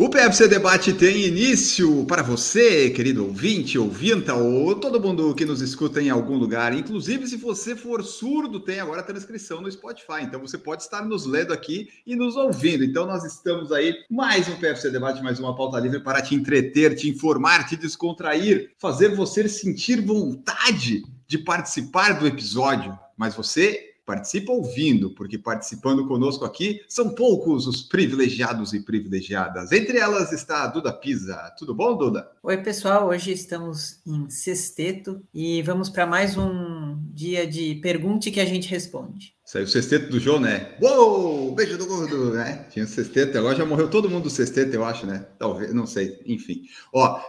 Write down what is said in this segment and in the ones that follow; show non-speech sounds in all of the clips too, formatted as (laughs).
O PFC Debate tem início para você, querido ouvinte, ouvinta, ou todo mundo que nos escuta em algum lugar. Inclusive, se você for surdo, tem agora transcrição no Spotify. Então, você pode estar nos lendo aqui e nos ouvindo. Então, nós estamos aí, mais um PFC Debate, mais uma pauta livre para te entreter, te informar, te descontrair, fazer você sentir vontade de participar do episódio. Mas você participa ouvindo, porque participando conosco aqui são poucos os privilegiados e privilegiadas. Entre elas está a Duda Pisa. Tudo bom, Duda? Oi, pessoal. Hoje estamos em sexteto e vamos para mais um dia de pergunte que a gente responde. Saiu o sexteto do João, né? Uou! Beijo do gordo, né? Tinha o sexteto, agora já morreu todo mundo do sexteto, eu acho, né? Talvez, não sei, enfim. Ó,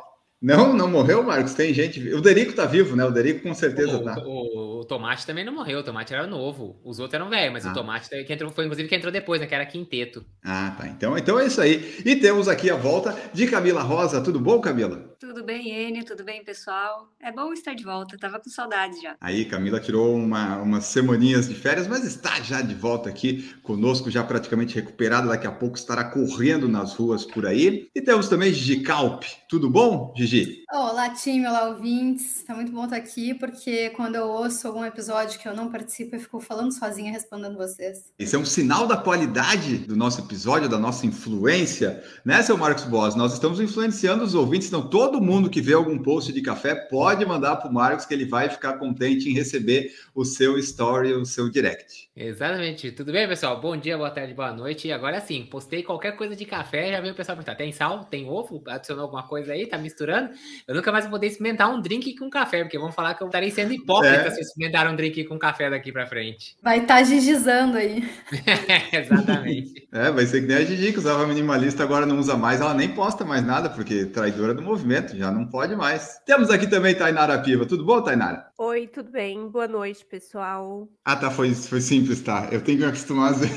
não, não morreu, Marcos. Tem gente. O Derico tá vivo, né? O Derico com certeza o, tá. O, o, Tomate também não morreu. O Tomate era novo. Os outros eram velhos, mas ah. o Tomate que entrou, foi inclusive que entrou depois, né? Que era quinteto. Ah, tá. Então, então é isso aí. E temos aqui a volta de Camila Rosa. Tudo bom, Camila? Tudo bem, Enio? Tudo bem, pessoal? É bom estar de volta. Tava com saudades já. Aí, Camila tirou uma, umas semaninhas de férias, mas está já de volta aqui conosco, já praticamente recuperada. Daqui a pouco estará correndo nas ruas por aí. E temos também Gigi Calp. Tudo bom, Gigi? Olá, time, olá, ouvintes. Tá muito bom estar aqui, porque quando eu ouço algum episódio que eu não participo, eu fico falando sozinha, respondendo vocês. Esse é um sinal da qualidade do nosso episódio, da nossa influência, né, seu Marcos Boss? Nós estamos influenciando os ouvintes, então todo mundo que vê algum post de café pode mandar para o Marcos, que ele vai ficar contente em receber o seu story, o seu direct. Exatamente. Tudo bem, pessoal? Bom dia, boa tarde, boa noite. E agora sim, postei qualquer coisa de café, já veio o pessoal perguntar: tem sal? Tem ovo? Adicionou alguma coisa aí? Tá misturando? Eu nunca mais vou poder experimentar um drink com café, porque vão falar que eu estarei sendo hipócrita é. se experimentar um drink com café daqui para frente. Vai estar tá gigizando aí. (laughs) Exatamente. É, vai ser que nem a Gigi, que usava minimalista, agora não usa mais. Ela nem posta mais nada, porque traidora do movimento, já não pode mais. Temos aqui também Tainara Piva. Tudo bom, Tainara? Oi, tudo bem? Boa noite, pessoal. Ah, tá, foi, foi simples, tá. Eu tenho que me acostumar a ver.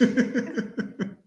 (laughs)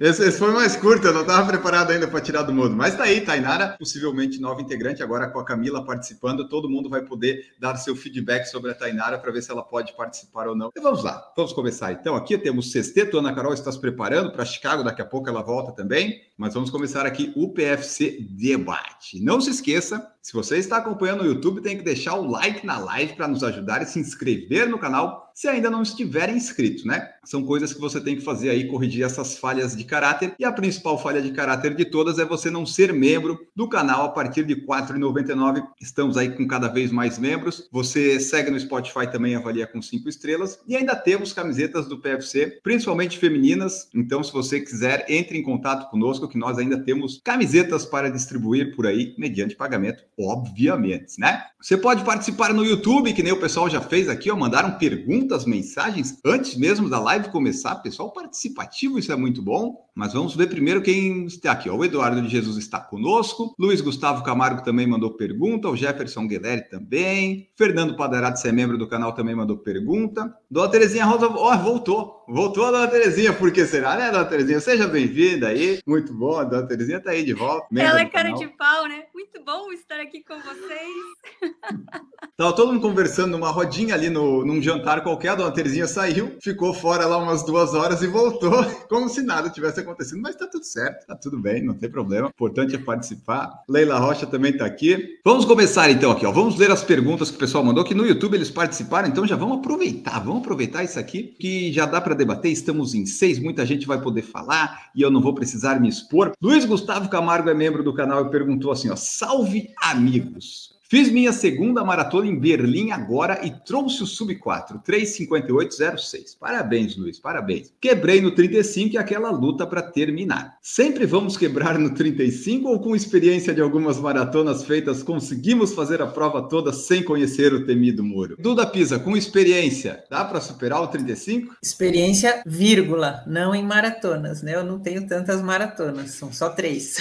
Esse, esse, foi mais curto, eu não estava preparado ainda para tirar do mudo. Mas tá aí, Tainara, possivelmente nova integrante, agora com a Camila participando, todo mundo vai poder dar seu feedback sobre a Tainara para ver se ela pode participar ou não. E vamos lá, vamos começar então. Aqui temos sexteto, Ana Carol está se preparando para Chicago, daqui a pouco ela volta também. Mas vamos começar aqui o PFC Debate. Não se esqueça, se você está acompanhando no YouTube, tem que deixar o like na live para nos ajudar e se inscrever no canal se ainda não estiver inscrito, né? São coisas que você tem que fazer aí, corrigir essas falhas de caráter. E a principal falha de caráter de todas é você não ser membro do canal a partir de R$ 4,99. Estamos aí com cada vez mais membros. Você segue no Spotify também, avalia com cinco estrelas. E ainda temos camisetas do PFC, principalmente femininas. Então, se você quiser, entre em contato conosco, que nós ainda temos camisetas para distribuir por aí, mediante pagamento, obviamente, né? Você pode participar no YouTube, que nem o pessoal já fez aqui, ó, mandaram perguntas muitas mensagens antes mesmo da live começar. Pessoal participativo, isso é muito bom. Mas vamos ver primeiro quem está aqui. O Eduardo de Jesus está conosco. Luiz Gustavo Camargo também mandou pergunta. O Jefferson Guilherme também. Fernando Padarati, se é membro do canal, também mandou pergunta. Dona Terezinha Rosa, ó, oh, voltou. Voltou a Dona Terezinha, por que será, né, Dona Terezinha? Seja bem-vinda aí. Muito bom, a Dona Terezinha está aí de volta. Ela é cara de pau, né? Muito bom estar aqui com vocês. (laughs) Tava todo mundo conversando numa rodinha ali no, num jantar qualquer. A Dona Terezinha saiu, ficou fora lá umas duas horas e voltou, (laughs) como se nada tivesse acontecendo, mas tá tudo certo, tá tudo bem, não tem problema. O importante é participar. Leila Rocha também tá aqui. Vamos começar então aqui, ó. Vamos ler as perguntas que o pessoal mandou, que no YouTube eles participaram, então já vamos aproveitar, vamos aproveitar isso aqui, que já dá para debater. Estamos em seis, muita gente vai poder falar e eu não vou precisar me expor. Luiz Gustavo Camargo é membro do canal e perguntou assim, ó: salve amigos. Fiz minha segunda maratona em Berlim agora e trouxe o sub 4, 35806. Parabéns, Luiz, parabéns. Quebrei no 35 e aquela luta para terminar. Sempre vamos quebrar no 35 ou com experiência de algumas maratonas feitas conseguimos fazer a prova toda sem conhecer o temido muro? Duda Pisa, com experiência, dá para superar o 35? Experiência, vírgula, não em maratonas, né? Eu não tenho tantas maratonas, são só três.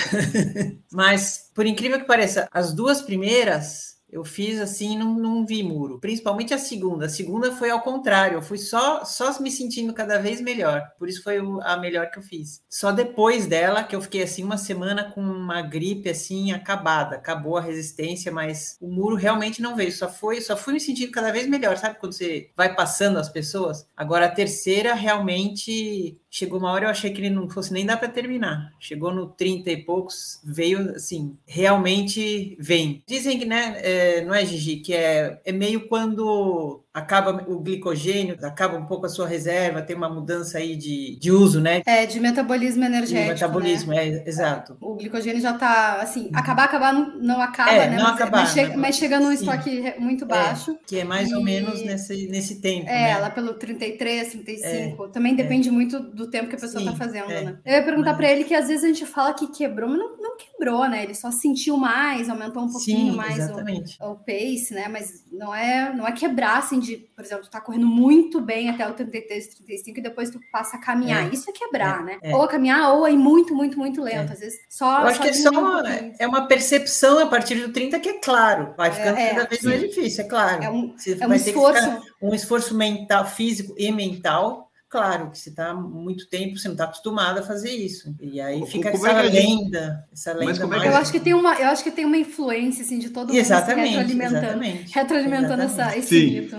(laughs) Mas, por incrível que pareça, as duas primeiras Eu fiz assim, não, não vi muro. Principalmente a segunda. A segunda foi ao contrário. Eu fui só, só me sentindo cada vez melhor. Por isso foi a melhor que eu fiz. Só depois dela que eu fiquei assim uma semana com uma gripe assim acabada. Acabou a resistência, mas o muro realmente não veio. Só foi, só fui me sentindo cada vez melhor. Sabe quando você vai passando as pessoas? Agora a terceira realmente chegou uma hora eu achei que ele não fosse nem dar para terminar. Chegou no 30 e poucos, veio assim, realmente vem. Dizem que, né, é, não é, Gigi, que é, é meio quando acaba o glicogênio, acaba um pouco a sua reserva, tem uma mudança aí de, de uso, né? É, de metabolismo energético. De metabolismo, né? é, exato. O glicogênio já tá, assim, uhum. acabar, acabar não, acaba, é, né? Não mas, acabar, mas, chega, mas chega num estoque muito baixo. É, que é mais e... ou menos nesse, nesse tempo. É, né? lá pelo 33, 35. É, Também depende muito do tempo que a pessoa tá Sim, tá fazendo, né? Eu ia perguntar mas... para ele que às vezes a gente fala que quebrou, mas não, não quebrou, né? Ele só sentiu mais, aumentou um pouquinho Sim, mais o, o, pace, né? Mas não é, não é quebrar, assim, de, por exemplo, tu tá correndo muito bem até o 33, 35 e depois tu passa a caminhar. É, Isso é quebrar, é, né? É. Ou a caminhar ou ir muito, muito, muito lento. É. Às vezes só. Eu acho só que é só uma, é uma percepção a partir do 30 que é claro. Vai ficando É, cada vez mais difícil, é claro. É um, é um esforço. um esforço mental, físico e mental Claro que você está muito tempo, você não está acostumado a fazer isso. E aí fica Como essa é que a gente- lenda, essa lenda Mas como é Eu acho que tem uma, eu acho que tem uma influência assim de todo mundo se Exatamente, retroalimentando, exatamente. retroalimentando essa, esse Sim. mito.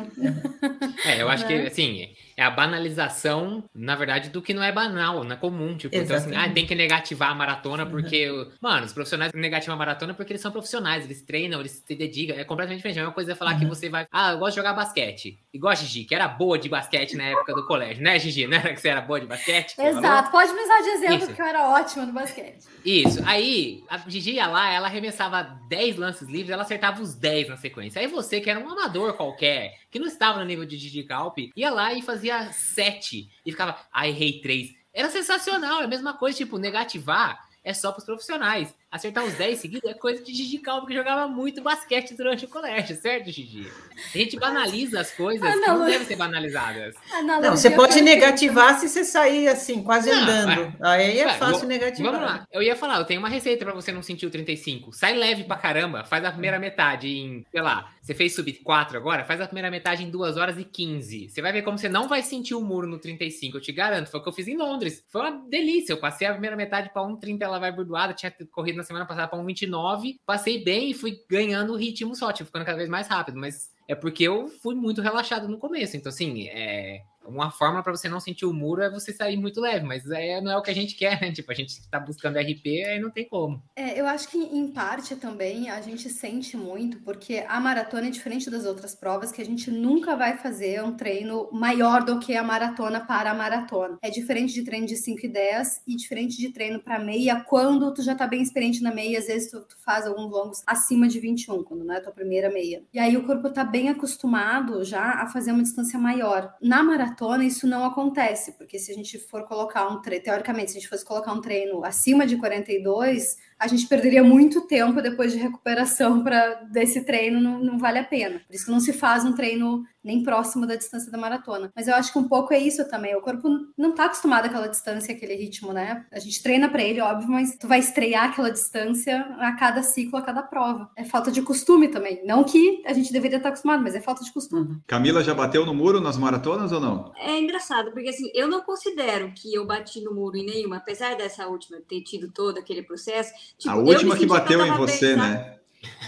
É, eu acho que, Né? assim, é a banalização, na verdade, do que não é banal, não é comum. Tipo, então, assim, ah, tem que negativar a maratona porque. Mano, os profissionais negativam a maratona porque eles são profissionais, eles treinam, eles se dedicam. É completamente diferente. É uma coisa é falar que Uhum. você vai. Ah, eu gosto de jogar basquete. Igual a Gigi, que era boa de basquete na época do colégio, né, Gigi? (laughs) Não era que você era boa de basquete? Você falou? Exato, pode me usar de exemplo, Isso. porque eu era ótima no basquete. Isso. Aí, a Gigi ia lá, ela arremessava 10 lances livres, ela acertava os 10 na sequência. Aí você, que era um amador qualquer, que não estava no nível de Gigi Calpe, ia lá e fazia 7 e ficava, ah, errei 3. Era sensacional, é a mesma coisa, tipo, negativar é só pros profissionais. Acertar os 10 seguidos é coisa de Gigi Calpe, que jogava muito basquete durante o colégio, certo, Gigi? A gente banaliza as coisas que não, devem ser banalizadas. Analogia Não, você pode negativar se você sair assim, quase Não, andando. Aí é Vai, fácil vamos- negativar. Vamos lá, eu ia falar, eu tenho uma receita pra você não sentir o 35. Sai leve pra caramba, faz a primeira metade em, sei lá, você fez sub 4 agora, faz a primeira metade em 2 horas e 15. Você vai ver como você não vai sentir o muro no 35, eu te garanto. Foi o que eu fiz em Londres. Foi uma delícia. Eu passei a primeira metade pra 1,30 ela vai burdoada, tinha corrido na semana passada pra 1,29, passei bem e fui ganhando o ritmo só, tipo, ficando cada vez mais rápido, mas é porque eu fui muito relaxado no começo. Então, assim, é. Uma forma pra você não sentir o muro é você sair muito leve, mas é, não é o que a gente quer, né? Tipo, a gente tá buscando RP, aí não tem como. É, eu acho que em parte também a gente sente muito, porque a maratona é diferente das outras provas, que a gente nunca vai fazer um treino maior do que a maratona para a maratona. É diferente de treino de 5 e 10 e diferente de treino para meia, quando tu já tá bem experiente na meia, às vezes tu, tu faz alguns longos acima de 21, quando não é a tua primeira meia. E aí o corpo tá bem acostumado já a fazer uma distância maior. Na maratona isso não acontece, porque se a gente for colocar um treino, teoricamente, se a gente fosse colocar um treino acima de 42, a gente perderia muito tempo depois de recuperação para desse treino, não, não vale a pena. Por isso que não se faz um treino nem próximo da distância da maratona. Mas eu acho que um pouco é isso também. O corpo não tá acostumado àquela distância, aquele ritmo, né? A gente treina para ele, óbvio, mas tu vai estrear aquela distância a cada ciclo, a cada prova. É falta de costume também. Não que a gente deveria estar acostumado, mas é falta de costume. Camila já bateu no muro nas maratonas ou não? É engraçado, porque assim, eu não considero que eu bati no muro em nenhuma, apesar dessa última ter tido todo aquele processo. Tipo, a última que bateu em você, né?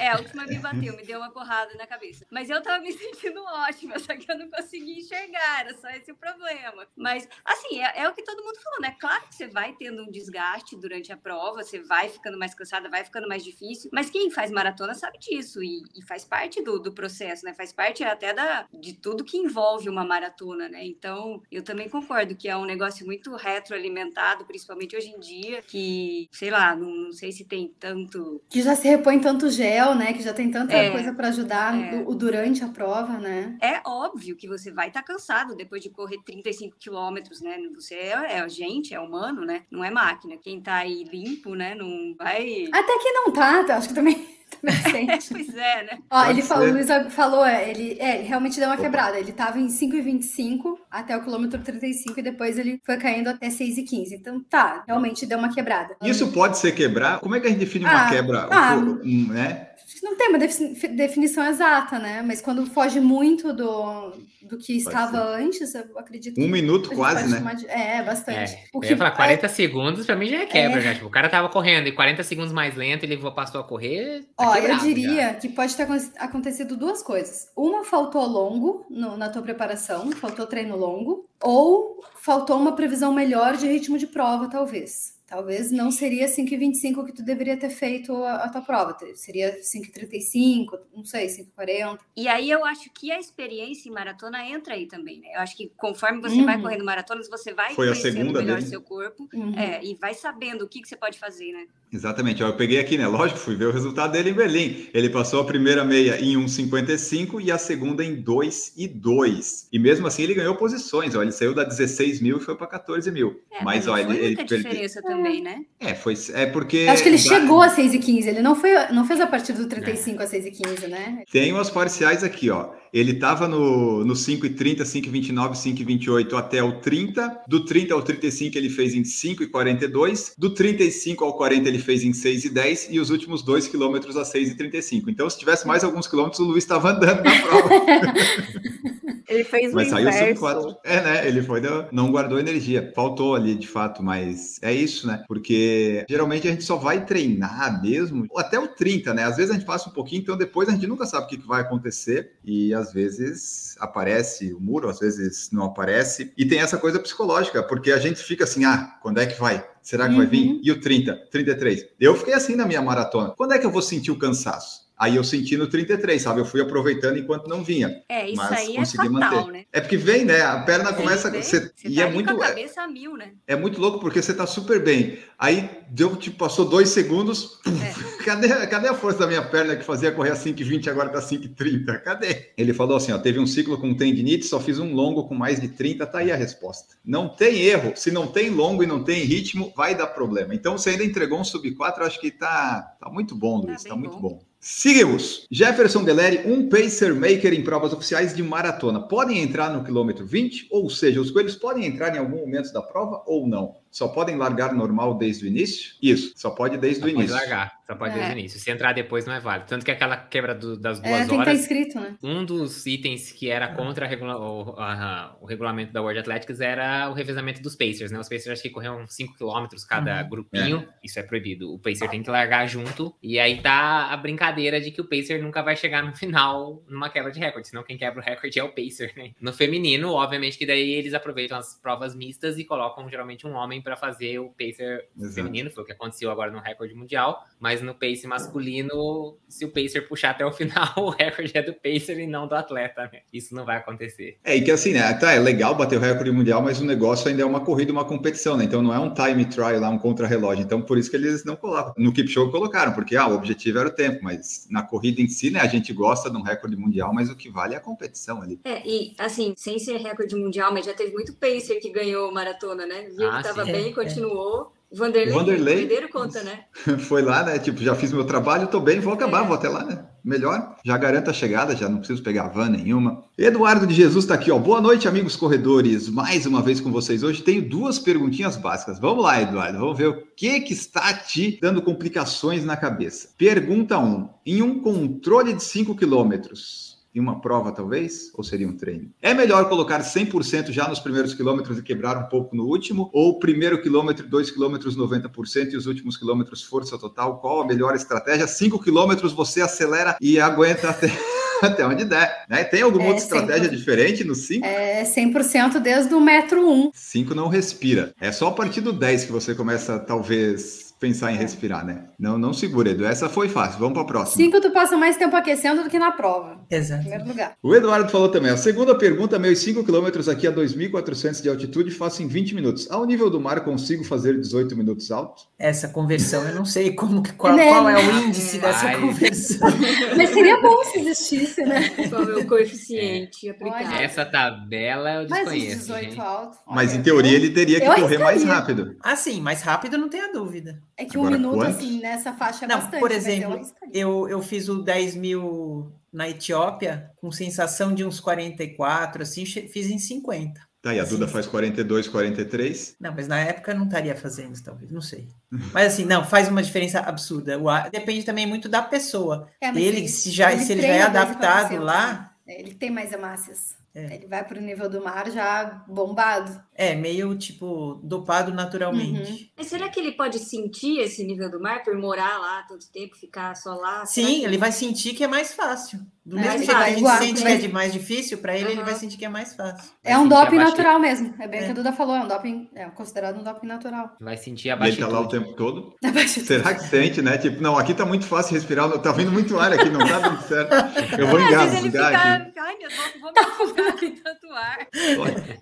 É, a última me bateu, me deu uma porrada na cabeça. Mas eu tava me sentindo ótima, (laughs) só que eu não conseguia enxergar, era só esse o problema. Mas, assim, é, é o que todo mundo falou, né? Claro que você vai tendo um desgaste durante a prova, você vai ficando mais cansada, vai ficando mais difícil, mas quem faz maratona sabe disso e, e faz parte do, do processo, né? Faz parte até da, de tudo que envolve uma maratona, né? Então, eu também concordo que é um negócio muito retroalimentado, principalmente hoje em dia, que, sei lá, não, não sei se tem tanto Que já se repõe tanto gel, né? Que já tem tanta É, coisa para ajudar é. o, o durante a prova, né? É óbvio que você vai estar cansado depois de correr 35 quilômetros, né? Você é, é gente, é humano, né? Não é máquina. Quem tá aí limpo, né? Não vai. Até que não tá, tá? acho que também (laughs) (laughs) Sente. Pois é, né? Ó, Pode ele falou, o. Luiz falou, é, ele, é, ele realmente deu uma quebrada. Ele tava em 5,25 até o quilômetro 35 e depois ele foi caindo até 6,15. Então tá, realmente deu uma quebrada. Isso pode ser quebrar? Como é que a gente define uma Ah, quebra? ah. Um, né? Acho que Não tem uma defi- definição exata, né? Mas quando foge muito do, do que estava antes, eu acredito que Um minuto quase, né? de- É, bastante. É, O eu que ia falar, é- 40 segundos pra mim já é quebra, É. já. Tipo, o cara tava correndo e 40 segundos mais lento, ele passou a correr. tá Ó, eu diria já. que pode ter acon- acontecido duas coisas. Uma, faltou longo no- na tua preparação, faltou treino longo, ou faltou uma previsão melhor de ritmo de prova, talvez. Talvez não seria 5,25 que tu deveria ter feito a, a tua prova. Seria 5,35, não sei, 5,40. E aí eu acho que a experiência em maratona entra aí também, né? Eu acho que conforme você vai Uhum. correndo maratonas, você vai Foi a conhecendo segunda melhor dele. seu corpo Uhum. é, e vai sabendo o que, que você pode fazer, né? Exatamente. Eu peguei aqui, né? Lógico, fui ver o resultado dele em Berlim. Ele passou a primeira meia em 1,55 e a segunda em 2 e 2. E mesmo assim ele ganhou posições. Ó, ele saiu da 16 mil e foi para 14 mil. É, mas, ó, foi ele, ele muita perdeu. diferença também, né? É, foi. É porque. Acho que ele chegou a 6,15. Ele não, foi, não fez a partir do 35 a 6,15, né? Tem umas parciais aqui, ó. Ele tava no, no 5,30, 5,29, 5,28 até o 30. Do 30 ao 35 ele fez em 5,42. Do 35 ao 40 ele fez em 6,10. E os últimos dois quilômetros a 6,35. Então, se tivesse mais alguns quilômetros, o Luiz estava andando na prova. (laughs) Ele fez o Mas saiu sub inverso. 4. É, né? Ele foi, deu- não guardou energia. Faltou ali, de fato, mas é isso, né? Porque geralmente a gente só vai treinar mesmo até o 30, né? Às vezes a gente passa um pouquinho, então depois a gente nunca sabe o que vai acontecer. E às vezes aparece o muro, às vezes não aparece. E tem essa coisa psicológica, porque a gente fica assim, ah, quando é que vai? Será que vai vir? Uhum. E o 30, 33? Eu fiquei assim na minha maratona. Quando é que eu vou sentir o cansaço? Aí eu senti no 33, sabe? Eu fui aproveitando enquanto não vinha. É, isso Mas aí é consegui fatal, manter. né? É porque vem, né? A perna começa. Vem, Você, Você e tá é muito, com a é, cabeça a mil, né? é muito louco porque você tá super bem. Aí deu, tipo, passou dois segundos. puf, (laughs) cadê, cadê a força da minha perna que fazia correr a 5,20 agora tá 5,30? Cadê? Ele falou assim: ó, teve um ciclo com tendinite, só fiz um longo com mais de 30, tá aí a resposta. Não tem erro. Se não tem longo e não tem ritmo, vai dar problema. Então você ainda entregou um sub 4, acho que tá, tá muito bom, Tá Luiz. Tá, bem muito bom. bom. Seguimos. Jefferson Deleri, um pacer maker em provas oficiais de maratona. Podem entrar no quilômetro 20? Ou seja, os coelhos podem entrar em algum momento da prova ou não? Só podem largar normal desde o início? Isso, só pode desde Só o pode início. largar, só pode É. desde o início. Se entrar depois não é válido. Tanto que aquela quebra do- das duas É, tem que estar horas, escrito, né? um dos itens que era Ah. contra a regula- o, a- o regulamento da World Athletics era o revezamento dos Pacers, né? Os Pacers acho que corriam 5 km cada Uhum. grupinho. Isso é proibido. O Pacer tem que largar junto. E aí tá a brincadeira de que o Pacer nunca vai chegar no (laughs) final numa quebra de recorde. Senão quem quebra o recorde é o Pacer, né? No feminino, obviamente que daí eles aproveitam as provas mistas e colocam geralmente um homem pra fazer o Pacer Exato. feminino. Foi o que aconteceu agora no recorde mundial. Mas no Pace masculino, se o Pacer puxar até o final, (laughs) o recorde é do Pacer e não do atleta, né? Isso não vai acontecer. É, e que assim, né? Tá, é legal bater o recorde mundial, mas o negócio ainda é uma corrida, uma competição, né? Então não é um time trial lá, um contra-relógio. Então por isso que eles não colocam. No Kipchoge colocaram, porque ah, o objetivo era o tempo, mas na corrida em si, né? A gente gosta de um recorde mundial, mas o que vale é a competição ali. É, e assim, sem ser recorde mundial, mas já teve muito pacer que ganhou maratona, né? Viu Ah, que tava sim. bem, É, continuou. Vanderlei, Vanderlei? Vanderlei conta, né? (laughs) Foi lá, né? Tipo, já fiz meu trabalho, tô bem, vou acabar, É. vou até lá, né? Melhor. Já garanto a chegada, já não preciso pegar van nenhuma. Eduardo de Jesus tá aqui, ó. Boa noite, amigos corredores. Mais uma vez com vocês hoje. Tenho duas perguntinhas básicas. Vamos lá, Eduardo. Vamos ver o que que está te dando complicações na cabeça. Pergunta 1. Um. Em um controle de 5 quilômetros, em uma prova, talvez? Ou seria um treino? É melhor colocar 100% já nos primeiros quilômetros e quebrar um pouco no último? Ou primeiro quilômetro, dois quilômetros, 90% e os últimos quilômetros, força total? Qual a melhor estratégia? 5 quilômetros você acelera e aguenta até, (laughs) até onde der. Né? Tem alguma É, outra estratégia diferente no 5? É 100% desde o metro 1. 5 não respira. É só a partir do 10 que você começa, talvez, pensar em respirar, né? Não, não segura, Edu. Essa foi fácil. Vamos para a próxima. 5 tu passa mais tempo aquecendo do que na prova. Em Exato. primeiro lugar. O Eduardo falou também. A segunda pergunta: meus 5 quilômetros aqui a 2.400 de altitude faço em 20 minutos. Ao nível do mar, consigo fazer 18 minutos alto? Essa conversão, eu não sei como que, qual, Né? qual é o índice dessa Vai. conversão. (laughs) Mas seria bom se existisse, né? Qual é o coeficiente aplicado? Olha. Essa tabela eu desconheço, 18 gente. alto. Mas Olha, em teoria ele teria que eu correr mais rápido. Ah, sim, mais rápido não tenha dúvida. É que Agora, um minuto, quantos? assim, nessa faixa é Não, bastante. por mas eu exemplo, eu, eu fiz o 10 mil na Etiópia com sensação de uns 44, assim, fiz em 50. Tá aí, a Duda Sim. faz 42, 43. Não, mas na época eu não estaria fazendo, talvez, não sei. Mas assim, não, faz uma diferença absurda. O ar- depende também muito da pessoa. É, Ele, se, já, se ele já é adaptado 400, lá, né? Ele tem mais hemácias. É. Ele vai para o nível do mar já bombado. é meio tipo dopado naturalmente. Mas será que ele pode sentir esse nível do mar por morar lá tanto tempo, ficar só lá? Sim, que- ele vai sentir que é mais fácil. Do É, mesmo ele jeito que a gente sente que vai- é de mais difícil, para ele, ele vai sentir que é mais fácil. É um doping natural mesmo. É bem o que É. a Duda falou, é um doping, é considerado um doping natural. Vai sentir a ele tá lá o baixitude. tempo todo. (laughs) Será que sente, né? Tipo, não, aqui tá muito fácil respirar, tá vindo muito ar aqui, não tá dando certo. Eu vou ele engasgar aqui. ai meu Deus, vou me afogar em tanto ar.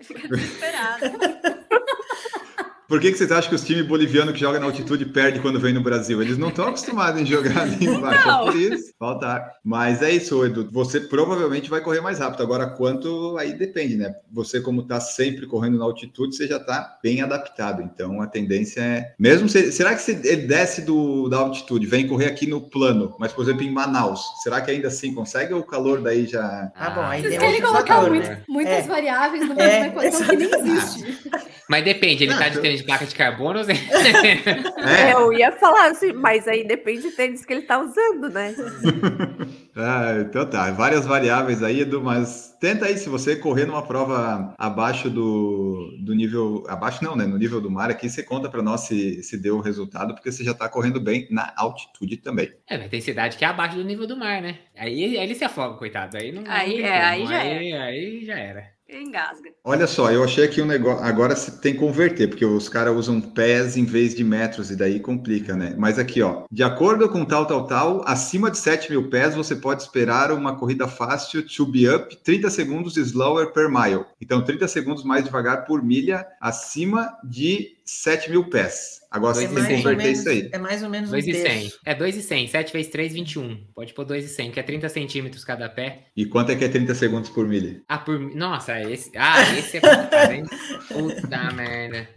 Fica desesperado. (laughs) Por que, que vocês acham que os times bolivianos que jogam na altitude perdem quando vem no Brasil? Eles não estão acostumados em jogar ali (laughs) embaixo. Não. É por isso. Falta ar. Mas é isso, Edu. Você provavelmente vai correr mais rápido. Agora, quanto aí depende, né? Você, como tá sempre correndo na altitude, você já tá bem adaptado. Então a tendência é. Mesmo se... será que se ele desce do, da altitude, vem correr aqui no plano, mas, por exemplo, em Manaus, será que ainda assim consegue ou o calor daí já. Ah, bom, aí Vocês tem querem colocar fator, muito- né? muitas É. variáveis numa É, equação que nem existe. Mas depende, ele Ah, tá de tênis de placa de carbono ou... É, Eu ia falar assim, mas aí depende do tênis que ele tá usando, né? (laughs) Ah, então tá, várias variáveis aí, Edu, mas tenta aí, se você correr numa prova abaixo do, do nível, abaixo não, né, no nível do mar aqui, você conta para nós se, se deu o resultado, porque você já tá correndo bem na altitude também. É, mas tem cidade que é abaixo do nível do mar, né? Aí, aí ele se afoga, coitado. Aí não. Aí- não é, aí já aí, aí já era. Engasga. Olha só, eu achei aqui um negócio, agora tem que converter, porque os caras usam pés em vez de metros, e daí complica, né? Mas aqui, ó, de acordo com tal, tal, tal, acima de 7 mil pés, você pode esperar uma corrida fácil to be up 30 segundos slower per mile. Então, 30 segundos mais devagar por milha acima de 7 mil pés. Agora você É tem que converter menos- isso aí. É mais ou menos um 2,100. terço. É 2,100. 7 vezes 3, 21. Pode pôr 2,100, que é 30 centímetros cada pé. E quanto é que é 30 segundos por milha? Ah, por. Nossa, esse. Ah, esse é complicado, hein? Puta (laughs) merda.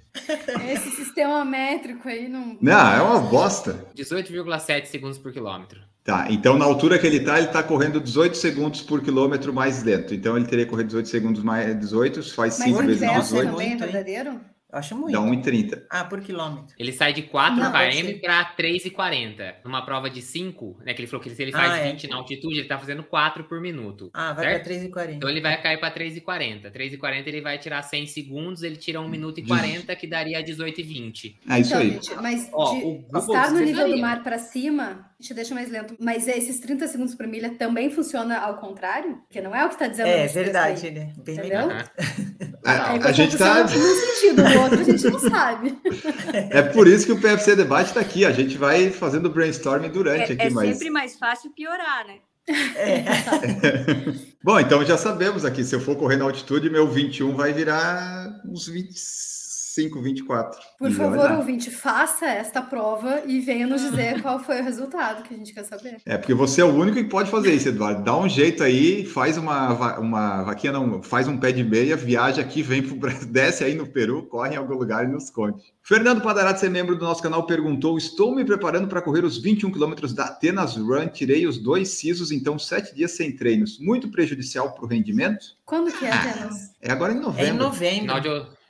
Esse sistema métrico aí não. Não, é uma bosta. 18,7 segundos por quilômetro. Tá, então na altura que ele tá, ele tá correndo 18 segundos por quilômetro mais lento. Então ele teria que correr 18 segundos mais 18, faz Mas 5 em vezes pé Nossa, 18, também é muito, hein? verdadeiro? Eu acho muito. dá 1,30. Ah, por quilômetro. Ele sai de 4 Não, pode km para 3,40. Numa prova de 5, né? Que ele falou que se ele faz Ah, é. 20 na altitude, ele tá fazendo 4 por minuto. Ah, vai pra 3,40. Então ele vai cair para 3,40. 3,40 ele vai tirar 100 segundos, ele tira 1 minuto e 40, que daria 18,20. É isso então, aí. gente, mas Ó, de o Google estar no nível do mar para cima, te deixa mais lento. Mas esses 30 segundos por milha também funciona ao contrário? Porque não é o que tá dizendo. É, verdade, né? Bem Entendeu? melhor. A, É, a a gente tá. sentido, no outro a gente não sabe. É por isso que o PFC Debate tá aqui. A gente vai fazendo brainstorming durante É, aqui, é mas. sempre mais fácil piorar, né? É. (laughs) Bom, então já sabemos aqui. Se eu for correr na altitude, meu 21 vai virar uns 25, 24. Por E favor, ouvinte, faça esta prova e venha nos dizer qual foi o resultado que a gente quer saber. É, porque você é o único que pode fazer isso, Eduardo. Dá um jeito aí, faz uma, va- uma vaquinha, não, faz um pé de meia, viaja aqui, vem pro Brasil, (laughs) desce aí no Peru, corre em algum lugar e nos conte. Fernando Padarato, ser membro do nosso canal, perguntou: Estou me preparando para correr os 21 quilômetros da Atenas Run, tirei os dois sisos, então sete dias sem treinos. Muito prejudicial para o rendimento? Quando que é, Ah, Atenas? É agora em É em novembro.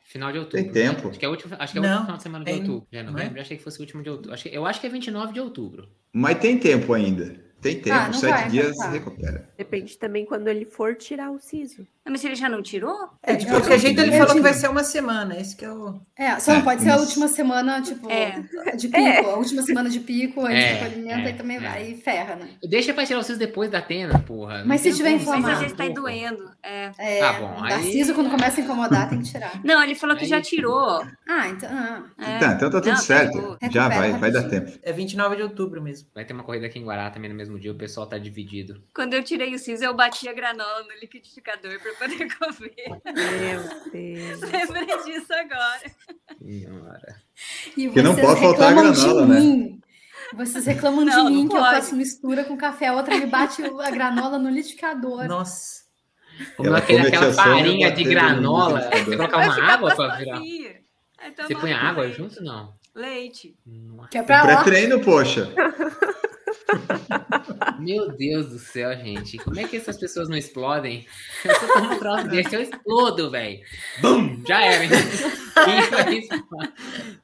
Final de, outubro. Tem tempo. Acho que é o último, acho que é o Não, último final de semana de é em- outubro. Já é não é? eu achei que fosse o último de outubro. Acho que, eu acho que é 29 de outubro. Mas tem tempo ainda. Tem tempo, Ah, sete vai, dias se recupera. Depende também quando ele for tirar o siso. Ah, Mas ele já não tirou? É, de Eu- qualquer jeito ele eu falou que vai ser uma semana. Esse que é o. É, só não É, pode ser a isso. última semana, tipo, É. de pico. A última semana de pico, antes É, é, aí também é. vai e ferra, né? Deixa pra tirar os seus depois da Atena, porra. Não Mas se tiver como, Mas inflamado. às vezes tá doendo. É. É, Tá bom, aí- Narciso, quando começa a incomodar, tem que tirar. Não, ele falou que Aí- já tirou. Ah, então. ah. É. Tá, então tá tudo Não, tá certo. de. Já vai, vai dar tempo. É 29 de outubro mesmo. Vai ter uma corrida aqui em Guará também no mesmo dia, o pessoal tá dividido. Quando eu tirei o siso, eu bati a granola no liquidificador pra poder (laughs) comer. Meu Deus. (laughs) Lembrei disso agora. Senhora. E Porque não vocês pode faltar reclamam granola, de né? mim. Vocês reclamam Não, de mim que eu pode. faço mistura com café, a outra me bate a granola no liquidificador. Nossa. Como aquele, aquela farinha de granola. Você colocar Vai uma água gostosinho. virar. Você põe água junto? Não. Leite. Que é pra. Pré-treino, poxa. (laughs) Meu Deus do céu, gente. Como é que essas pessoas não explodem? Eu um troço desse, eu explodo, velho. Bum! Já era, hein?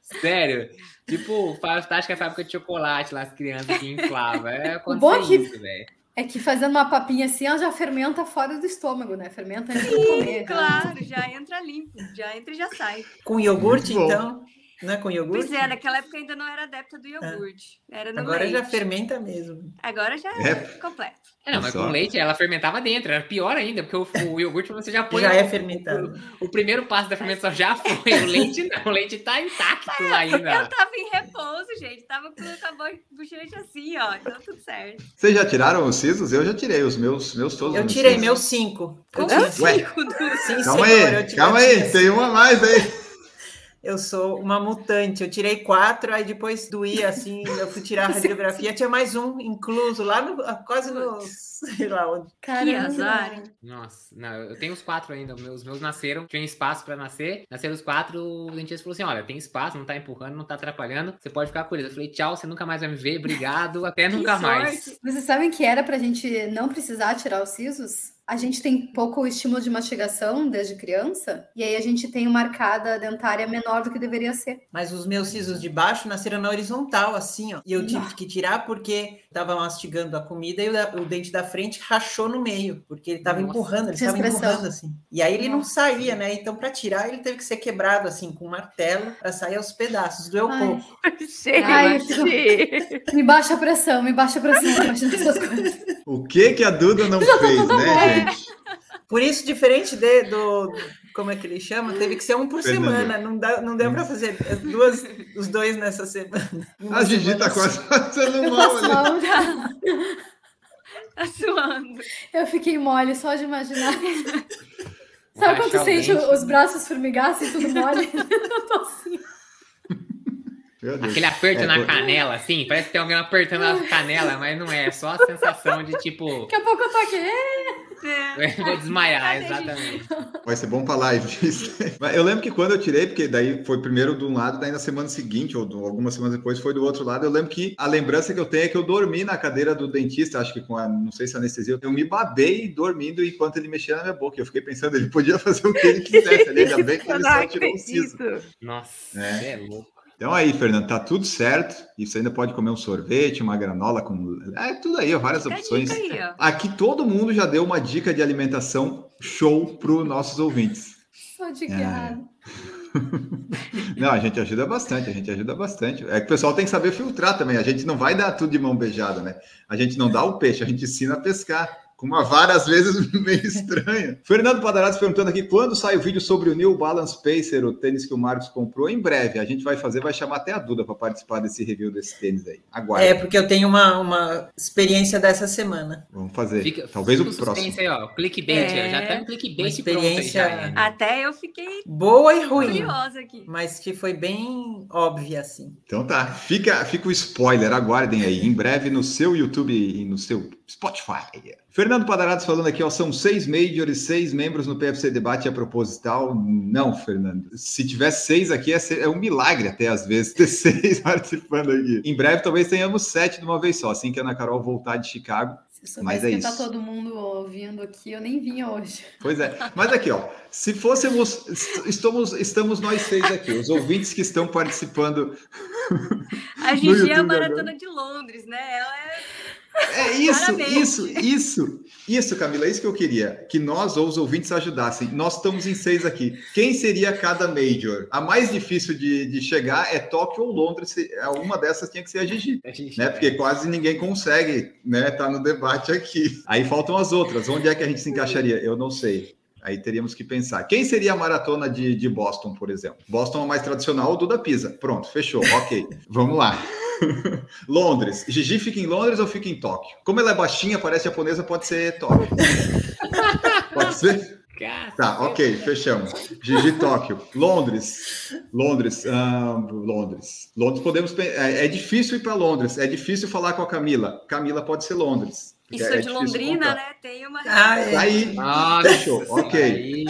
Sério. Tipo, fantástica fábrica de chocolate lá, as crianças que inflavam. É O bom é que- isso, velho. É que fazendo uma papinha assim, ela já fermenta fora do estômago, né? Fermenta antes de comer. Claro, já entra limpo, já entra e já sai. Com iogurte, então? Não é com iogurte? Pois é, naquela época ainda não era adepta do iogurte. Era no Agora leite. já fermenta mesmo. Agora já É. é completo. É, não, mas Só. com leite ela fermentava dentro, era pior ainda, porque o, o iogurte você já põe. Já o- é fermentado. O, o primeiro passo da fermentação já foi, o leite não, o leite tá intacto lá Eu ainda. tava em repouso, gente. Tava com a bo- bochecha assim, ó. Então tudo certo. Vocês já tiraram os sisos? Eu já tirei os meus, meus todos. Eu tirei meus cinco. Eu Com tive- Ué. cinco do... Sim, Calma senhor, aí, eu calma eu aí, tem uma a mais aí. Eu sou uma mutante. Eu tirei quatro, aí depois doía, assim, eu fui tirar a (laughs) radiografia, tinha mais um incluso lá no, quase no, sei lá onde. Que Caramba. azar. Nossa, não, eu tenho os quatro ainda. Meus, meus nasceram, tinha espaço pra nascer. Nasceram os quatro, o dentista falou assim: olha, tem espaço, não tá empurrando, não tá atrapalhando. Você pode ficar com eles. Eu falei, tchau, você nunca mais vai me ver, obrigado, até nunca mais. sorte. Vocês sabem que era pra gente não precisar tirar os sisos? A gente tem pouco estímulo de mastigação desde criança, e aí a gente tem uma arcada dentária menor do que deveria ser. Mas os meus sisos de baixo nasceram na horizontal, assim, ó. E eu tive que tirar porque tava mastigando a comida e o, dente da frente rachou no meio, porque ele tava Nossa. empurrando, ele estava empurrando assim. E aí ele não saía, né? Então, para tirar, ele teve que ser quebrado assim com um martelo para sair aos pedaços. Doeu Ai. pouco. (laughs) Ai, Gente! (laughs) Me baixa a pressão, me baixa a pressão, (laughs) imagina essas coisas. O que que a Duda não (laughs) fez, né, gente? Por isso, diferente de- do. Como é que ele chama? Teve que ser um por Fernando. semana. Não, dá, não deu para fazer as duas, os dois nessa semana. Uma (laughs) A Gigi semana tá quase passando mal ali. Tá suando. Eu fiquei mole só de imaginar. (laughs) Sabe quando sente os braços formigar assim, tudo mole? Eu tô assim. Aquele aperto É, na canela, assim, parece que tem alguém apertando a canela, mas não é, é só a sensação de tipo, Daqui a pouco eu tô aqui. É. vou desmaiar, exatamente. Vai ser bom pra live. isso. Eu lembro que quando eu tirei, porque daí foi primeiro de um lado, daí na semana seguinte, ou algumas semanas depois, foi do outro lado. Eu lembro que a lembrança que eu tenho é que eu dormi na cadeira do dentista, acho que com a, não sei se anestesia, eu me babei dormindo enquanto ele mexia na minha boca. Eu fiquei pensando, ele podia fazer o que ele (laughs) quisesse ali, ainda bem que ele só tirou o siso. Nossa, É. é louco. Então aí, Fernando, tá tudo certo. E você ainda pode comer um sorvete, uma granola com. É tudo aí, ó, várias Fica a opções. dica aí, ó. Aqui todo mundo já deu uma dica de alimentação show para os nossos ouvintes. Só de É. (laughs) Não, a gente ajuda bastante, a gente ajuda bastante. É que o pessoal tem que saber filtrar também. A gente não vai dar tudo de mão beijada, né? A gente não dá o peixe, a gente ensina a pescar. Com uma vara, às vezes, (laughs) meio estranha. Fernando Padarados perguntando aqui, quando sai o vídeo sobre o New Balance Pacer, o tênis que o Marcos comprou? Em breve, a gente vai fazer, vai chamar até a Duda para participar desse review desse tênis aí. Aguarde. É, porque eu tenho uma, uma experiência dessa semana. Vamos fazer. Fica, Talvez fica o próximo. Aí, ó, clickbait, É. ó, já tá no clickbait Uma pronto aí experiência- já. é. Até eu fiquei Boa e ruim, curiosa aqui. mas que foi bem óbvia, assim. Então tá, fica, fica o spoiler, aguardem aí, em breve no seu YouTube e no seu Spotify. Fernando Padarados falando aqui, ó, são seis majors, seis membros no PFC Debate a proposital. Não, Fernando, se tivesse seis aqui, é, ser- é um milagre até às vezes ter (laughs) seis participando aqui. Em breve talvez tenhamos sete de uma vez só, assim que a Ana Carol voltar de Chicago. Se Mas soubesse é que tá isso. todo mundo ouvindo aqui, eu nem vinha hoje. Pois é, mas aqui, ó, se fôssemos, est- estamos, estamos nós seis aqui, os ouvintes que estão participando A (laughs) Gigi é a maratona agora. de Londres, né? Ela é. É isso, Claramente. isso, isso, isso, Camila, é isso que eu queria. Que nós ou os ouvintes ajudassem. Nós estamos em seis aqui. Quem seria cada major? A mais difícil de, de chegar é Tóquio ou Londres. Se- Uma dessas tinha que ser a Gigi. Né? Porque quase ninguém consegue, né? Tá no debate aqui. Aí faltam as outras. Onde é que a gente se encaixaria? Eu não sei. Aí teríamos que pensar. Quem seria a maratona de, de Boston, por exemplo? Boston é a mais tradicional, o Duda Pisa. Pronto, fechou. Ok. Vamos lá. (laughs) Londres. Gigi fica em Londres ou fica em Tóquio? Como ela é baixinha, parece japonesa, pode ser Tóquio. (laughs) pode ser? Tá, ok, fechamos. Gigi Tóquio. Londres. Londres. ah, Londres. Londres podemos. É, é difícil ir para Londres. É difícil falar com a Camila. Camila pode ser Londres. Porque sou é de Londrina, contar. né? Tem uma. Ah, é. Aí, Nossa, Fechou, ok. aí,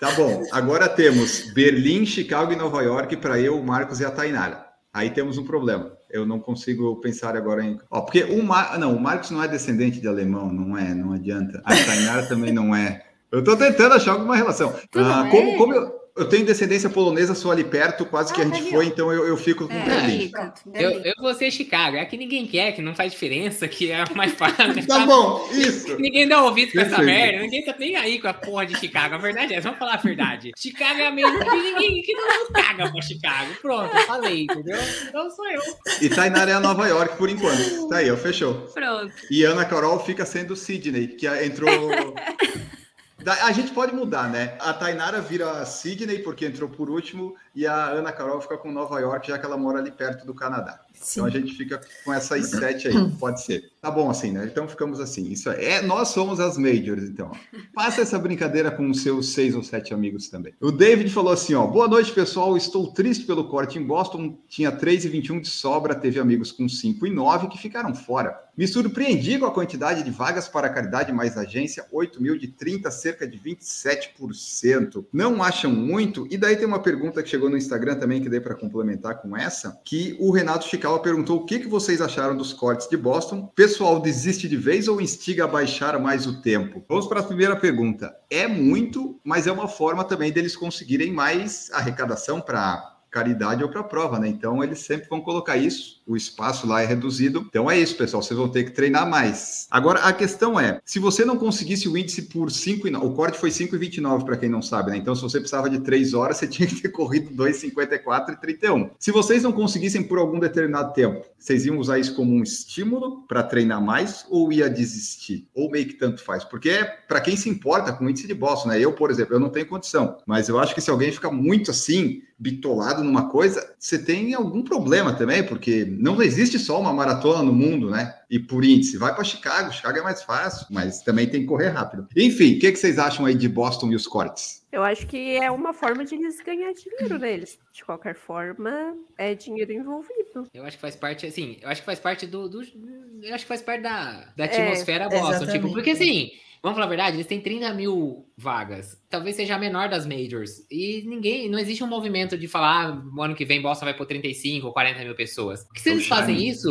tá bom. Agora temos Berlim, Chicago e Nova York para eu, o Marcos e a Tainara. Aí temos um problema. Eu não consigo pensar agora em. Ó, porque o Mar... não, o Marcos não é descendente de alemão, não é, não adianta. A Tainara também não é. Eu tô tentando achar alguma relação. Ah, como, como eu, eu tenho descendência polonesa, sou ali perto, quase que Ah, a gente ali, foi, então eu, eu fico com É, Berlim. Eu, eu vou ser Chicago. É que ninguém quer, que não faz diferença, que é mais (laughs) fácil. Tá bom, isso. Ninguém dá ouvido com essa Perfeito. merda, ninguém tá nem aí com a porra de Chicago. A verdade é, essa, vamos falar a verdade. Chicago é a mesma que ninguém que mundo caga pra Chicago. Pronto, eu falei, entendeu? Então sou eu. E Tainara é a Nova York por enquanto. Tá aí, ó, fechou. Pronto. E Ana Carol fica sendo Sidney, que entrou. (laughs) A gente pode mudar, né? A Tainara vira Sidney, porque entrou por último, e a Ana Carol fica com Nova York, já que ela mora ali perto do Canadá. Sim. Então a gente fica com essas sete aí, pode ser. Tá bom assim, né? Então ficamos assim. Isso é, nós somos as majors, então. Faça essa brincadeira com os seus seis ou sete amigos também. O David falou assim, ó, boa noite, pessoal. Estou triste pelo corte em Boston. Tinha 3,21 de sobra, teve amigos com 5 e 9 que ficaram fora. Me surpreendi com a quantidade de vagas para a caridade mais agência, 8 mil de 30, cerca de 27%. Não acham muito? E daí tem uma pergunta que chegou no Instagram também, que dei para complementar com essa, que o Renato Perguntou o que, que vocês acharam dos cortes de Boston. Pessoal, desiste de vez ou instiga a baixar mais o tempo? Vamos para a primeira pergunta. É muito, mas é uma forma também deles conseguirem mais arrecadação para caridade ou para prova, né? Então eles sempre vão colocar isso. O espaço lá é reduzido. Então é isso, pessoal. Vocês vão ter que treinar mais. Agora a questão é: se você não conseguisse o índice por 5 e 9, o corte foi 5,29 para quem não sabe, né? Então se você precisava de 3 horas, você (laughs) tinha que ter corrido 2,54 e 31. Se vocês não conseguissem por algum determinado tempo, vocês iam usar isso como um estímulo para treinar mais ou ia desistir? Ou meio que tanto faz? Porque é para quem se importa com o índice de Boston, né? Eu, por exemplo, eu não tenho condição, mas eu acho que se alguém fica muito assim, bitolado numa coisa, você tem algum problema também, porque não existe só uma maratona no mundo, né? E por índice, vai para Chicago, Chicago é mais fácil, mas também tem que correr rápido. Enfim, o que, que vocês acham aí de Boston e os cortes? Eu acho que é uma forma de eles ganhar dinheiro neles. De qualquer forma, é dinheiro envolvido. Eu acho que faz parte, assim, eu acho que faz parte do. do- eu acho que faz parte da, da É, atmosfera Boston. Tipo, porque assim, vamos falar a verdade, eles têm 30 mil vagas. Talvez seja a menor das majors. E ninguém. Não existe um movimento de falar, ah, no ano que vem Boston vai por 35 ou 40 mil pessoas. Porque se É o eles fazem isso.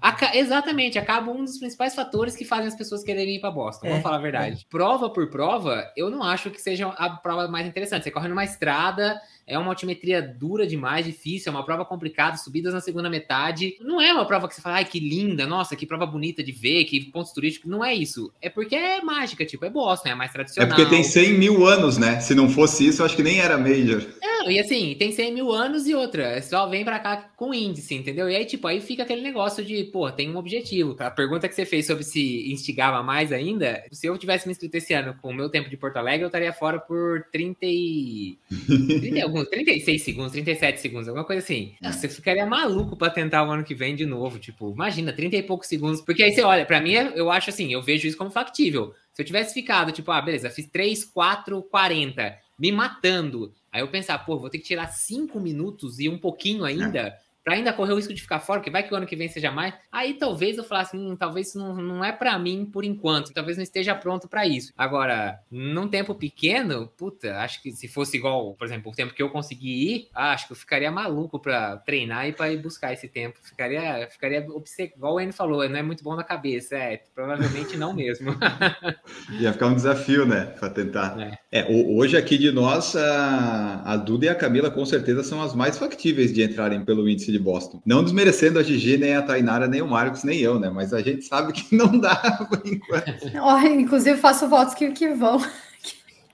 aca- exatamente, acaba um dos principais fatores que fazem as pessoas quererem ir para Boston. Vamos É, falar a verdade. Prova por prova, eu não acho que seja a prova mais interessante. Você corre numa estrada, é uma altimetria dura demais, difícil, é uma prova complicada, subidas na segunda metade. Não é uma prova que você fala, ai, que linda, nossa, que prova bonita de ver, que pontos turísticos. Não é isso. É porque é mágica, tipo, é Boston, é mais É tradicional. porque tem 100 mil anos, né? Se não fosse isso, eu acho que nem era Major. Não, e assim, tem 100 mil anos e outra. Só vem pra cá com índice, entendeu? E aí, tipo, aí fica aquele negócio de, pô, tem um objetivo. A pergunta que você fez sobre se instigava mais ainda, se eu tivesse me inscrito esse ano com o meu tempo de Porto Alegre, eu estaria fora por 30 e... (laughs) 30 e alguns, 36 segundos, 37 segundos, alguma coisa assim. Nossa, eu ficaria maluco pra tentar o ano que vem de novo. Tipo, imagina, 30 e poucos segundos. Porque aí você olha, pra mim, eu acho assim, eu vejo isso como factível. Se eu tivesse ficado, tipo, ah, beleza, fiz 3, 4, 40, me matando. Aí eu pensar, pô, vou ter que tirar 5 minutos e um pouquinho ainda. Pra ainda correr o risco de ficar fora, porque vai que o ano que vem seja mais. Aí talvez eu falasse, hum, talvez isso não, não é pra mim por enquanto. Talvez não esteja pronto pra isso. Agora, num tempo pequeno, puta, acho que se fosse igual, por exemplo, o tempo que eu consegui ir, ah, acho que eu ficaria maluco pra treinar e pra ir buscar esse tempo. Ficaria, ficaria obcecado. Igual o N falou, não é muito bom na cabeça. É, provavelmente não mesmo. (laughs) Ia ficar um desafio, né? Para tentar. É. É, ho- hoje aqui de nós, a, a Duda e a Camila com certeza são as mais factíveis de entrarem pelo índice de Boston. Não desmerecendo a Gigi, nem a Tainara, nem o Marcos, nem eu, né? Mas a gente sabe que não dá (laughs) por enquanto. Ó, inclusive, faço votos que, que vão.